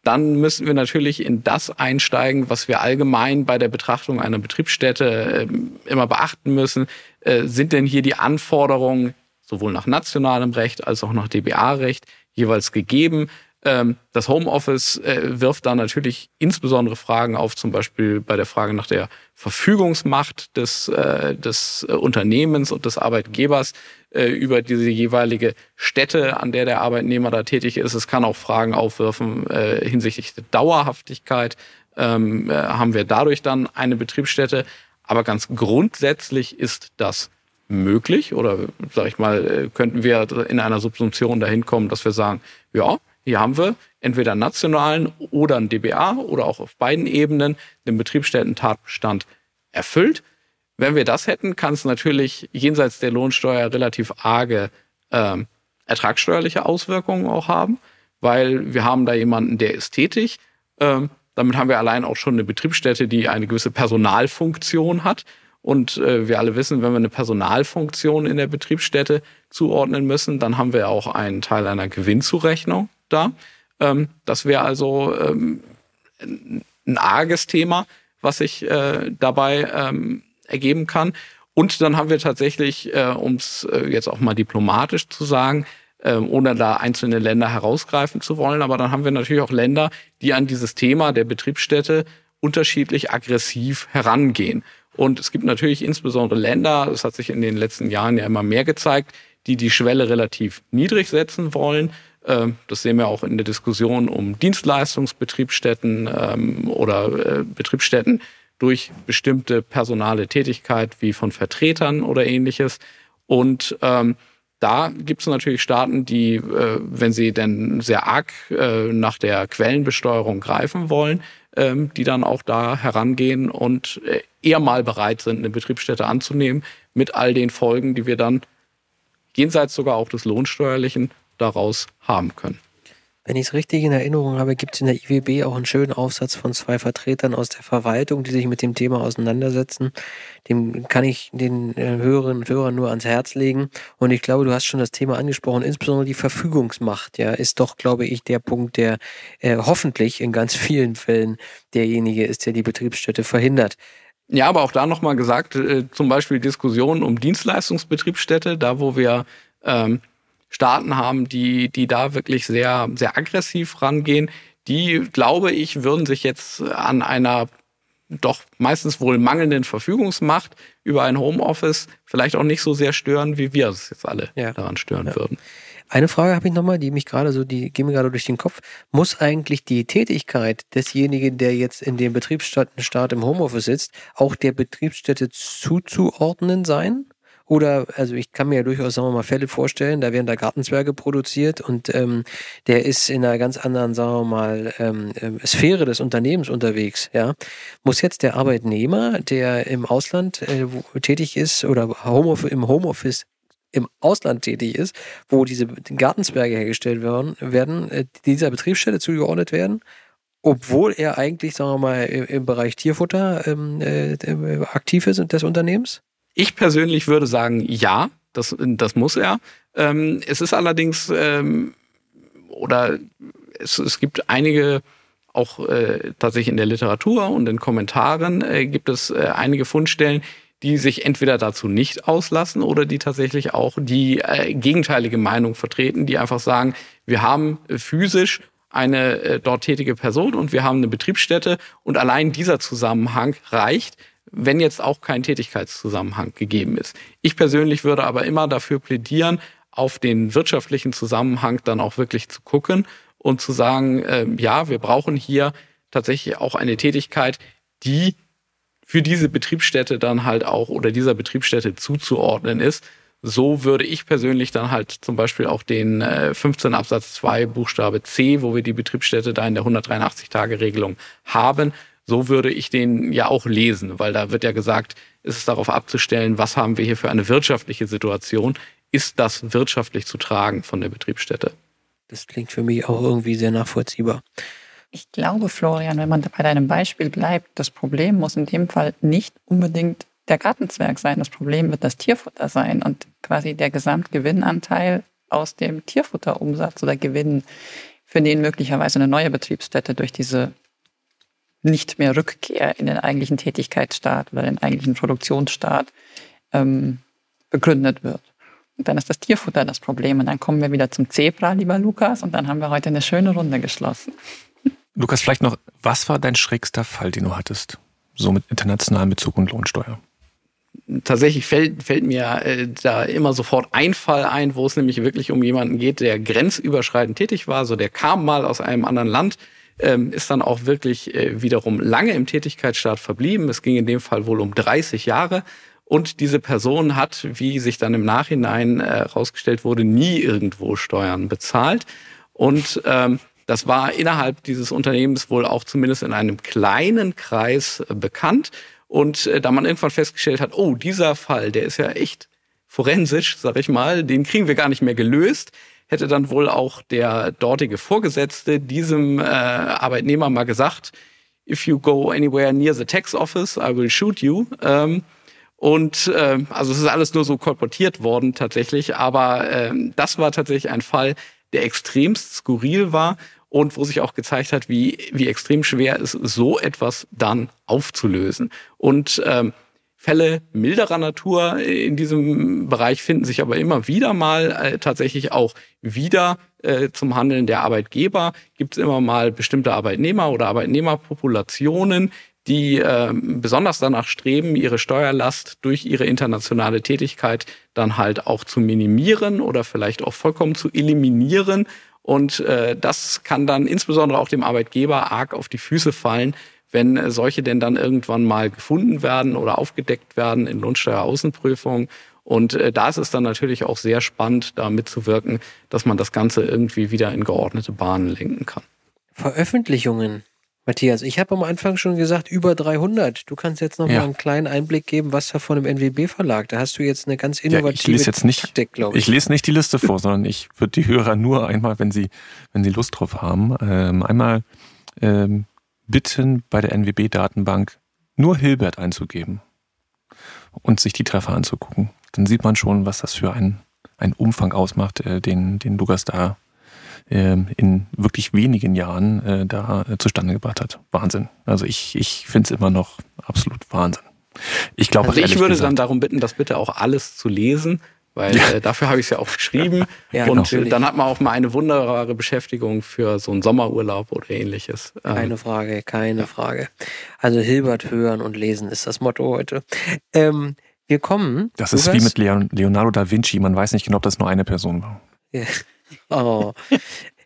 Dann müssen wir natürlich in das einsteigen, was wir allgemein bei der Betrachtung einer Betriebsstätte äh, immer beachten müssen. Äh, sind denn hier die Anforderungen sowohl nach nationalem Recht als auch nach DBA-Recht jeweils gegeben? Ähm, das Homeoffice äh, wirft da natürlich insbesondere Fragen auf, zum Beispiel bei der Frage nach der Verfügungsmacht des, äh, des Unternehmens und des Arbeitgebers äh, über diese jeweilige Stätte, an der der Arbeitnehmer da tätig ist. Es kann auch Fragen aufwerfen hinsichtlich der Dauerhaftigkeit. Ähm, haben wir dadurch dann eine Betriebsstätte? Aber ganz grundsätzlich ist das möglich oder sag ich mal, könnten wir in einer Subsumption dahin kommen, dass wir sagen, ja, hier haben wir entweder einen nationalen oder einen DBA oder auch auf beiden Ebenen den Betriebsstätten-Tatbestand erfüllt. Wenn wir das hätten, kann es natürlich jenseits der Lohnsteuer relativ arge äh, ertragssteuerliche Auswirkungen auch haben, weil wir haben da jemanden, der ist tätig. Ähm, damit haben wir allein auch schon eine Betriebsstätte, die eine gewisse Personalfunktion hat. Und äh, wir alle wissen, wenn wir eine Personalfunktion in der Betriebsstätte zuordnen müssen, dann haben wir auch einen Teil einer Gewinnzurechnung da. Ähm, das wäre also ähm, ein arges Thema, was sich äh, dabei ähm, ergeben kann. Und dann haben wir tatsächlich, äh, um es äh, jetzt auch mal diplomatisch zu sagen, äh, ohne da einzelne Länder herausgreifen zu wollen, aber dann haben wir natürlich auch Länder, die an dieses Thema der Betriebsstätte unterschiedlich aggressiv herangehen. Und es gibt natürlich insbesondere Länder, das hat sich in den letzten Jahren ja immer mehr gezeigt, die die Schwelle relativ niedrig setzen wollen ähm, das sehen wir auch in der Diskussion um Dienstleistungsbetriebsstätten ähm, oder äh, Betriebsstätten durch bestimmte personale Tätigkeit wie von Vertretern oder ähnliches. Und ähm, da gibt es natürlich Staaten, die, äh, wenn sie denn sehr arg äh, nach der Quellenbesteuerung greifen wollen, ähm, die dann auch da herangehen und äh, eher mal bereit sind, eine Betriebsstätte anzunehmen, mit all den Folgen, die wir dann jenseits sogar auch des Lohnsteuerlichen daraus haben können. Wenn ich es richtig in Erinnerung habe, gibt es in der IWB auch einen schönen Aufsatz von zwei Vertretern aus der Verwaltung, die sich mit dem Thema auseinandersetzen. Dem kann ich den äh, Hörerinnen und Hörern nur ans Herz legen. Und ich glaube, du hast schon das Thema angesprochen, insbesondere die Verfügungsmacht, ja, ist doch, glaube ich, der Punkt, der äh, hoffentlich in ganz vielen Fällen derjenige ist, der die Betriebsstätte verhindert. Ja, aber auch da nochmal gesagt, äh, zum Beispiel Diskussionen um Dienstleistungsbetriebsstätte, da wo wir ähm, Staaten haben, die, die da wirklich sehr, sehr aggressiv rangehen. Die, glaube ich, würden sich jetzt an einer doch meistens wohl mangelnden Verfügungsmacht über ein Homeoffice vielleicht auch nicht so sehr stören, wie wir es jetzt alle ja. daran stören ja. würden. Eine Frage habe ich nochmal, die mich gerade so, die geht mir gerade durch den Kopf. Muss eigentlich die Tätigkeit desjenigen, der jetzt in dem Betriebsstaat im Homeoffice sitzt, auch der Betriebsstätte zuzuordnen sein? Oder, also ich kann mir ja durchaus, sagen wir mal, Fälle vorstellen, da werden da Gartenzwerge produziert und ähm, der ist in einer ganz anderen, sagen wir mal, ähm, ähm, Sphäre des Unternehmens unterwegs. Ja, Muss jetzt der Arbeitnehmer, der im Ausland äh, tätig ist oder Homeoffice, im Homeoffice im Ausland tätig ist, wo diese Gartenzwerge hergestellt werden, werden äh, dieser Betriebsstelle zugeordnet werden, obwohl er eigentlich, sagen wir mal, im Bereich Tierfutter ähm, äh, äh aktiv ist des Unternehmens? Ich persönlich würde sagen, ja, das, das muss er. Ähm, es ist allerdings, ähm, oder es, es gibt einige, auch äh, tatsächlich in der Literatur und in Kommentaren äh, gibt es äh, einige Fundstellen, die sich entweder dazu nicht auslassen oder die tatsächlich auch die äh, gegenteilige Meinung vertreten, die einfach sagen, wir haben physisch eine äh, dort tätige Person und wir haben eine Betriebsstätte und allein dieser Zusammenhang reicht, wenn jetzt auch kein Tätigkeitszusammenhang gegeben ist. Ich persönlich würde aber immer dafür plädieren, auf den wirtschaftlichen Zusammenhang dann auch wirklich zu gucken und zu sagen, äh, ja, wir brauchen hier tatsächlich auch eine Tätigkeit, die für diese Betriebsstätte dann halt auch oder dieser Betriebsstätte zuzuordnen ist. So würde ich persönlich dann halt zum Beispiel auch den äh, 15 Absatz 2 Buchstabe C, wo wir die Betriebsstätte da in der 183-Tage-Regelung haben, so würde ich den ja auch lesen, weil da wird ja gesagt, ist es darauf abzustellen, was haben wir hier für eine wirtschaftliche Situation? Ist das wirtschaftlich zu tragen von der Betriebsstätte? Das klingt für mich auch irgendwie sehr nachvollziehbar. Ich glaube, Florian, wenn man bei deinem Beispiel bleibt, das Problem muss in dem Fall nicht unbedingt der Gartenzwerg sein. Das Problem wird das Tierfutter sein und quasi der Gesamtgewinnanteil aus dem Tierfutterumsatz oder Gewinn, für den möglicherweise eine neue Betriebsstätte durch diese nicht mehr Rückkehr in den eigentlichen Tätigkeitsstaat oder den eigentlichen Produktionsstaat ähm, begründet wird. Und dann ist das Tierfutter das Problem. Und dann kommen wir wieder zum Zebra, lieber Lukas, und dann haben wir heute eine schöne Runde geschlossen. Lukas, vielleicht noch, was war dein schrägster Fall, den du hattest? So mit internationalem Bezug und Lohnsteuer? tatsächlich fällt, fällt mir äh, da immer sofort ein Fall ein, wo es nämlich wirklich um jemanden geht, der grenzüberschreitend tätig war. So der kam mal aus einem anderen Land, ähm, ist dann auch wirklich äh, wiederum lange im Tätigkeitsstaat verblieben. Es ging in dem Fall wohl um 30 Jahre. Und diese Person hat, wie sich dann im Nachhinein herausgestellt äh, wurde, nie irgendwo Steuern bezahlt. Und ähm, das war innerhalb dieses Unternehmens wohl auch zumindest in einem kleinen Kreis äh, bekannt. Und äh, da man irgendwann festgestellt hat, oh, dieser Fall, der ist ja echt forensisch, sag ich mal, den kriegen wir gar nicht mehr gelöst, hätte dann wohl auch der dortige Vorgesetzte diesem äh, Arbeitnehmer mal gesagt, if you go anywhere near the tax office, I will shoot you. Ähm, und äh, also es ist alles nur so kolportiert worden tatsächlich, aber äh, das war tatsächlich ein Fall, der extremst skurril war und wo sich auch gezeigt hat, wie, wie extrem schwer es ist, so etwas dann aufzulösen. Und ähm, Fälle milderer Natur in diesem Bereich finden sich aber immer wieder mal äh, tatsächlich auch wieder äh, zum Handeln der Arbeitgeber. Gibt es immer mal bestimmte Arbeitnehmer oder Arbeitnehmerpopulationen, die äh, besonders danach streben, ihre Steuerlast durch ihre internationale Tätigkeit dann halt auch zu minimieren oder vielleicht auch vollkommen zu eliminieren und äh, das kann dann insbesondere auch dem Arbeitgeber arg auf die Füße fallen, wenn äh, solche denn dann irgendwann mal gefunden werden oder aufgedeckt werden in Lohnsteueraußenprüfungen. Und äh, da ist es dann natürlich auch sehr spannend, da mitzuwirken, dass man das Ganze irgendwie wieder in geordnete Bahnen lenken kann. Veröffentlichungen Matthias, ich habe am Anfang schon gesagt, über 300. Du kannst jetzt noch ja. mal einen kleinen Einblick geben, was da von dem NWB-Verlag. Da hast du jetzt eine ganz innovative ja, ich lese jetzt nicht, Taktik, glaube ich. Ich lese nicht die Liste vor, sondern ich würde die Hörer nur einmal, wenn sie, wenn sie Lust drauf haben, ähm, einmal ähm, bitten, bei der NWB-Datenbank nur Hilbert einzugeben und sich die Treffer anzugucken. Dann sieht man schon, was das für ein, ein Umfang ausmacht, äh, den, den Lukas da ähm, in wirklich wenigen Jahren äh, da äh, zustande gebracht hat. Wahnsinn. Also ich, ich finde es immer noch absolut Wahnsinn. Ich glaube, also ich würde gesagt, dann darum bitten, das bitte auch alles zu lesen, weil ja. äh, dafür habe ich es ja auch geschrieben. ja, und genau. dann hat man auch mal eine wunderbare Beschäftigung für so einen Sommerurlaub oder ähnliches. Ähm, keine Frage, keine ja. Frage. Also Hilbert hören und lesen ist das Motto heute. Ähm, wir kommen. Das ist wie mit Leonardo da Vinci. Man weiß nicht genau, ob das nur eine Person war. Oh.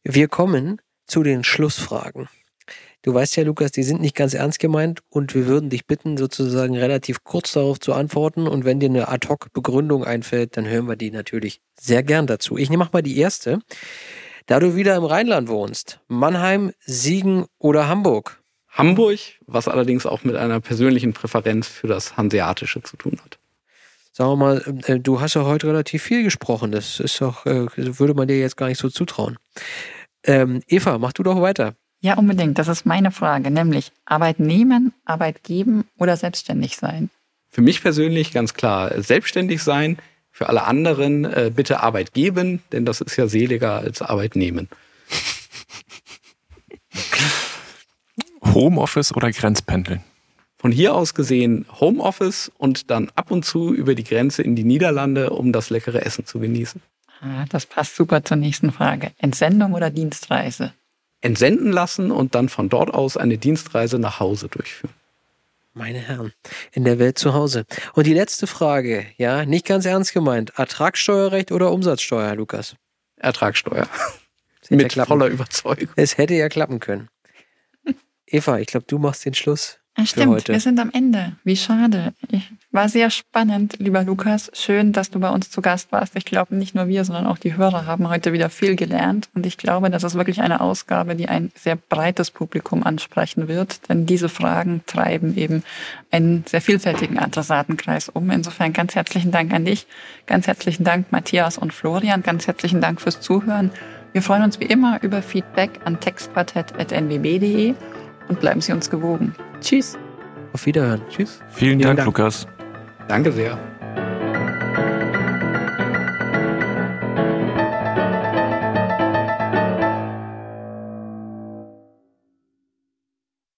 Wir kommen zu den Schlussfragen. Du weißt ja, Lukas, die sind nicht ganz ernst gemeint und wir würden dich bitten, sozusagen relativ kurz darauf zu antworten. Und wenn dir eine Ad-Hoc-Begründung einfällt, dann hören wir die natürlich sehr gern dazu. Ich nehme mal die erste. Da du wieder im Rheinland wohnst, Mannheim, Siegen oder Hamburg? Hamburg, was allerdings auch mit einer persönlichen Präferenz für das Hanseatische zu tun hat sagen wir mal, äh, du hast ja heute relativ viel gesprochen. Das ist doch, äh, würde man dir jetzt gar nicht so zutrauen. Ähm, Eva, mach du doch weiter. Ja, unbedingt. Das ist meine Frage, nämlich Arbeit nehmen, Arbeit geben oder selbstständig sein? Für mich persönlich ganz klar selbstständig sein. Für alle anderen äh, bitte Arbeit geben, denn das ist ja seliger als Arbeit nehmen. Homeoffice oder Grenzpendeln? Von hier aus gesehen Homeoffice und dann ab und zu über die Grenze in die Niederlande, um das leckere Essen zu genießen. Ah, das passt super zur nächsten Frage. Entsendung oder Dienstreise? Entsenden lassen und dann von dort aus eine Dienstreise nach Hause durchführen. Meine Herren, in der Welt zu Hause. Und die letzte Frage, ja, nicht ganz ernst gemeint. Ertragssteuerrecht oder Umsatzsteuer, Lukas? Ertragssteuer. Mit voller Überzeugung. Es hätte ja klappen können. Eva, ich glaube, du machst den Schluss. Ja, stimmt, wir sind am Ende. Wie schade. Ich, war sehr spannend, lieber Lukas. Schön, dass du bei uns zu Gast warst. Ich glaube, nicht nur wir, sondern auch die Hörer haben heute wieder viel gelernt. Und ich glaube, das ist wirklich eine Ausgabe, die ein sehr breites Publikum ansprechen wird. Denn diese Fragen treiben eben einen sehr vielfältigen Adressatenkreis um. Insofern ganz herzlichen Dank an dich. Ganz herzlichen Dank, Matthias und Florian. Ganz herzlichen Dank fürs Zuhören. Wir freuen uns wie immer über Feedback an textquartett.nwb.de und bleiben Sie uns gewogen. Tschüss. Auf Wiederhören. Tschüss. Vielen, Vielen Dank, Dank. Lukas. Danke sehr.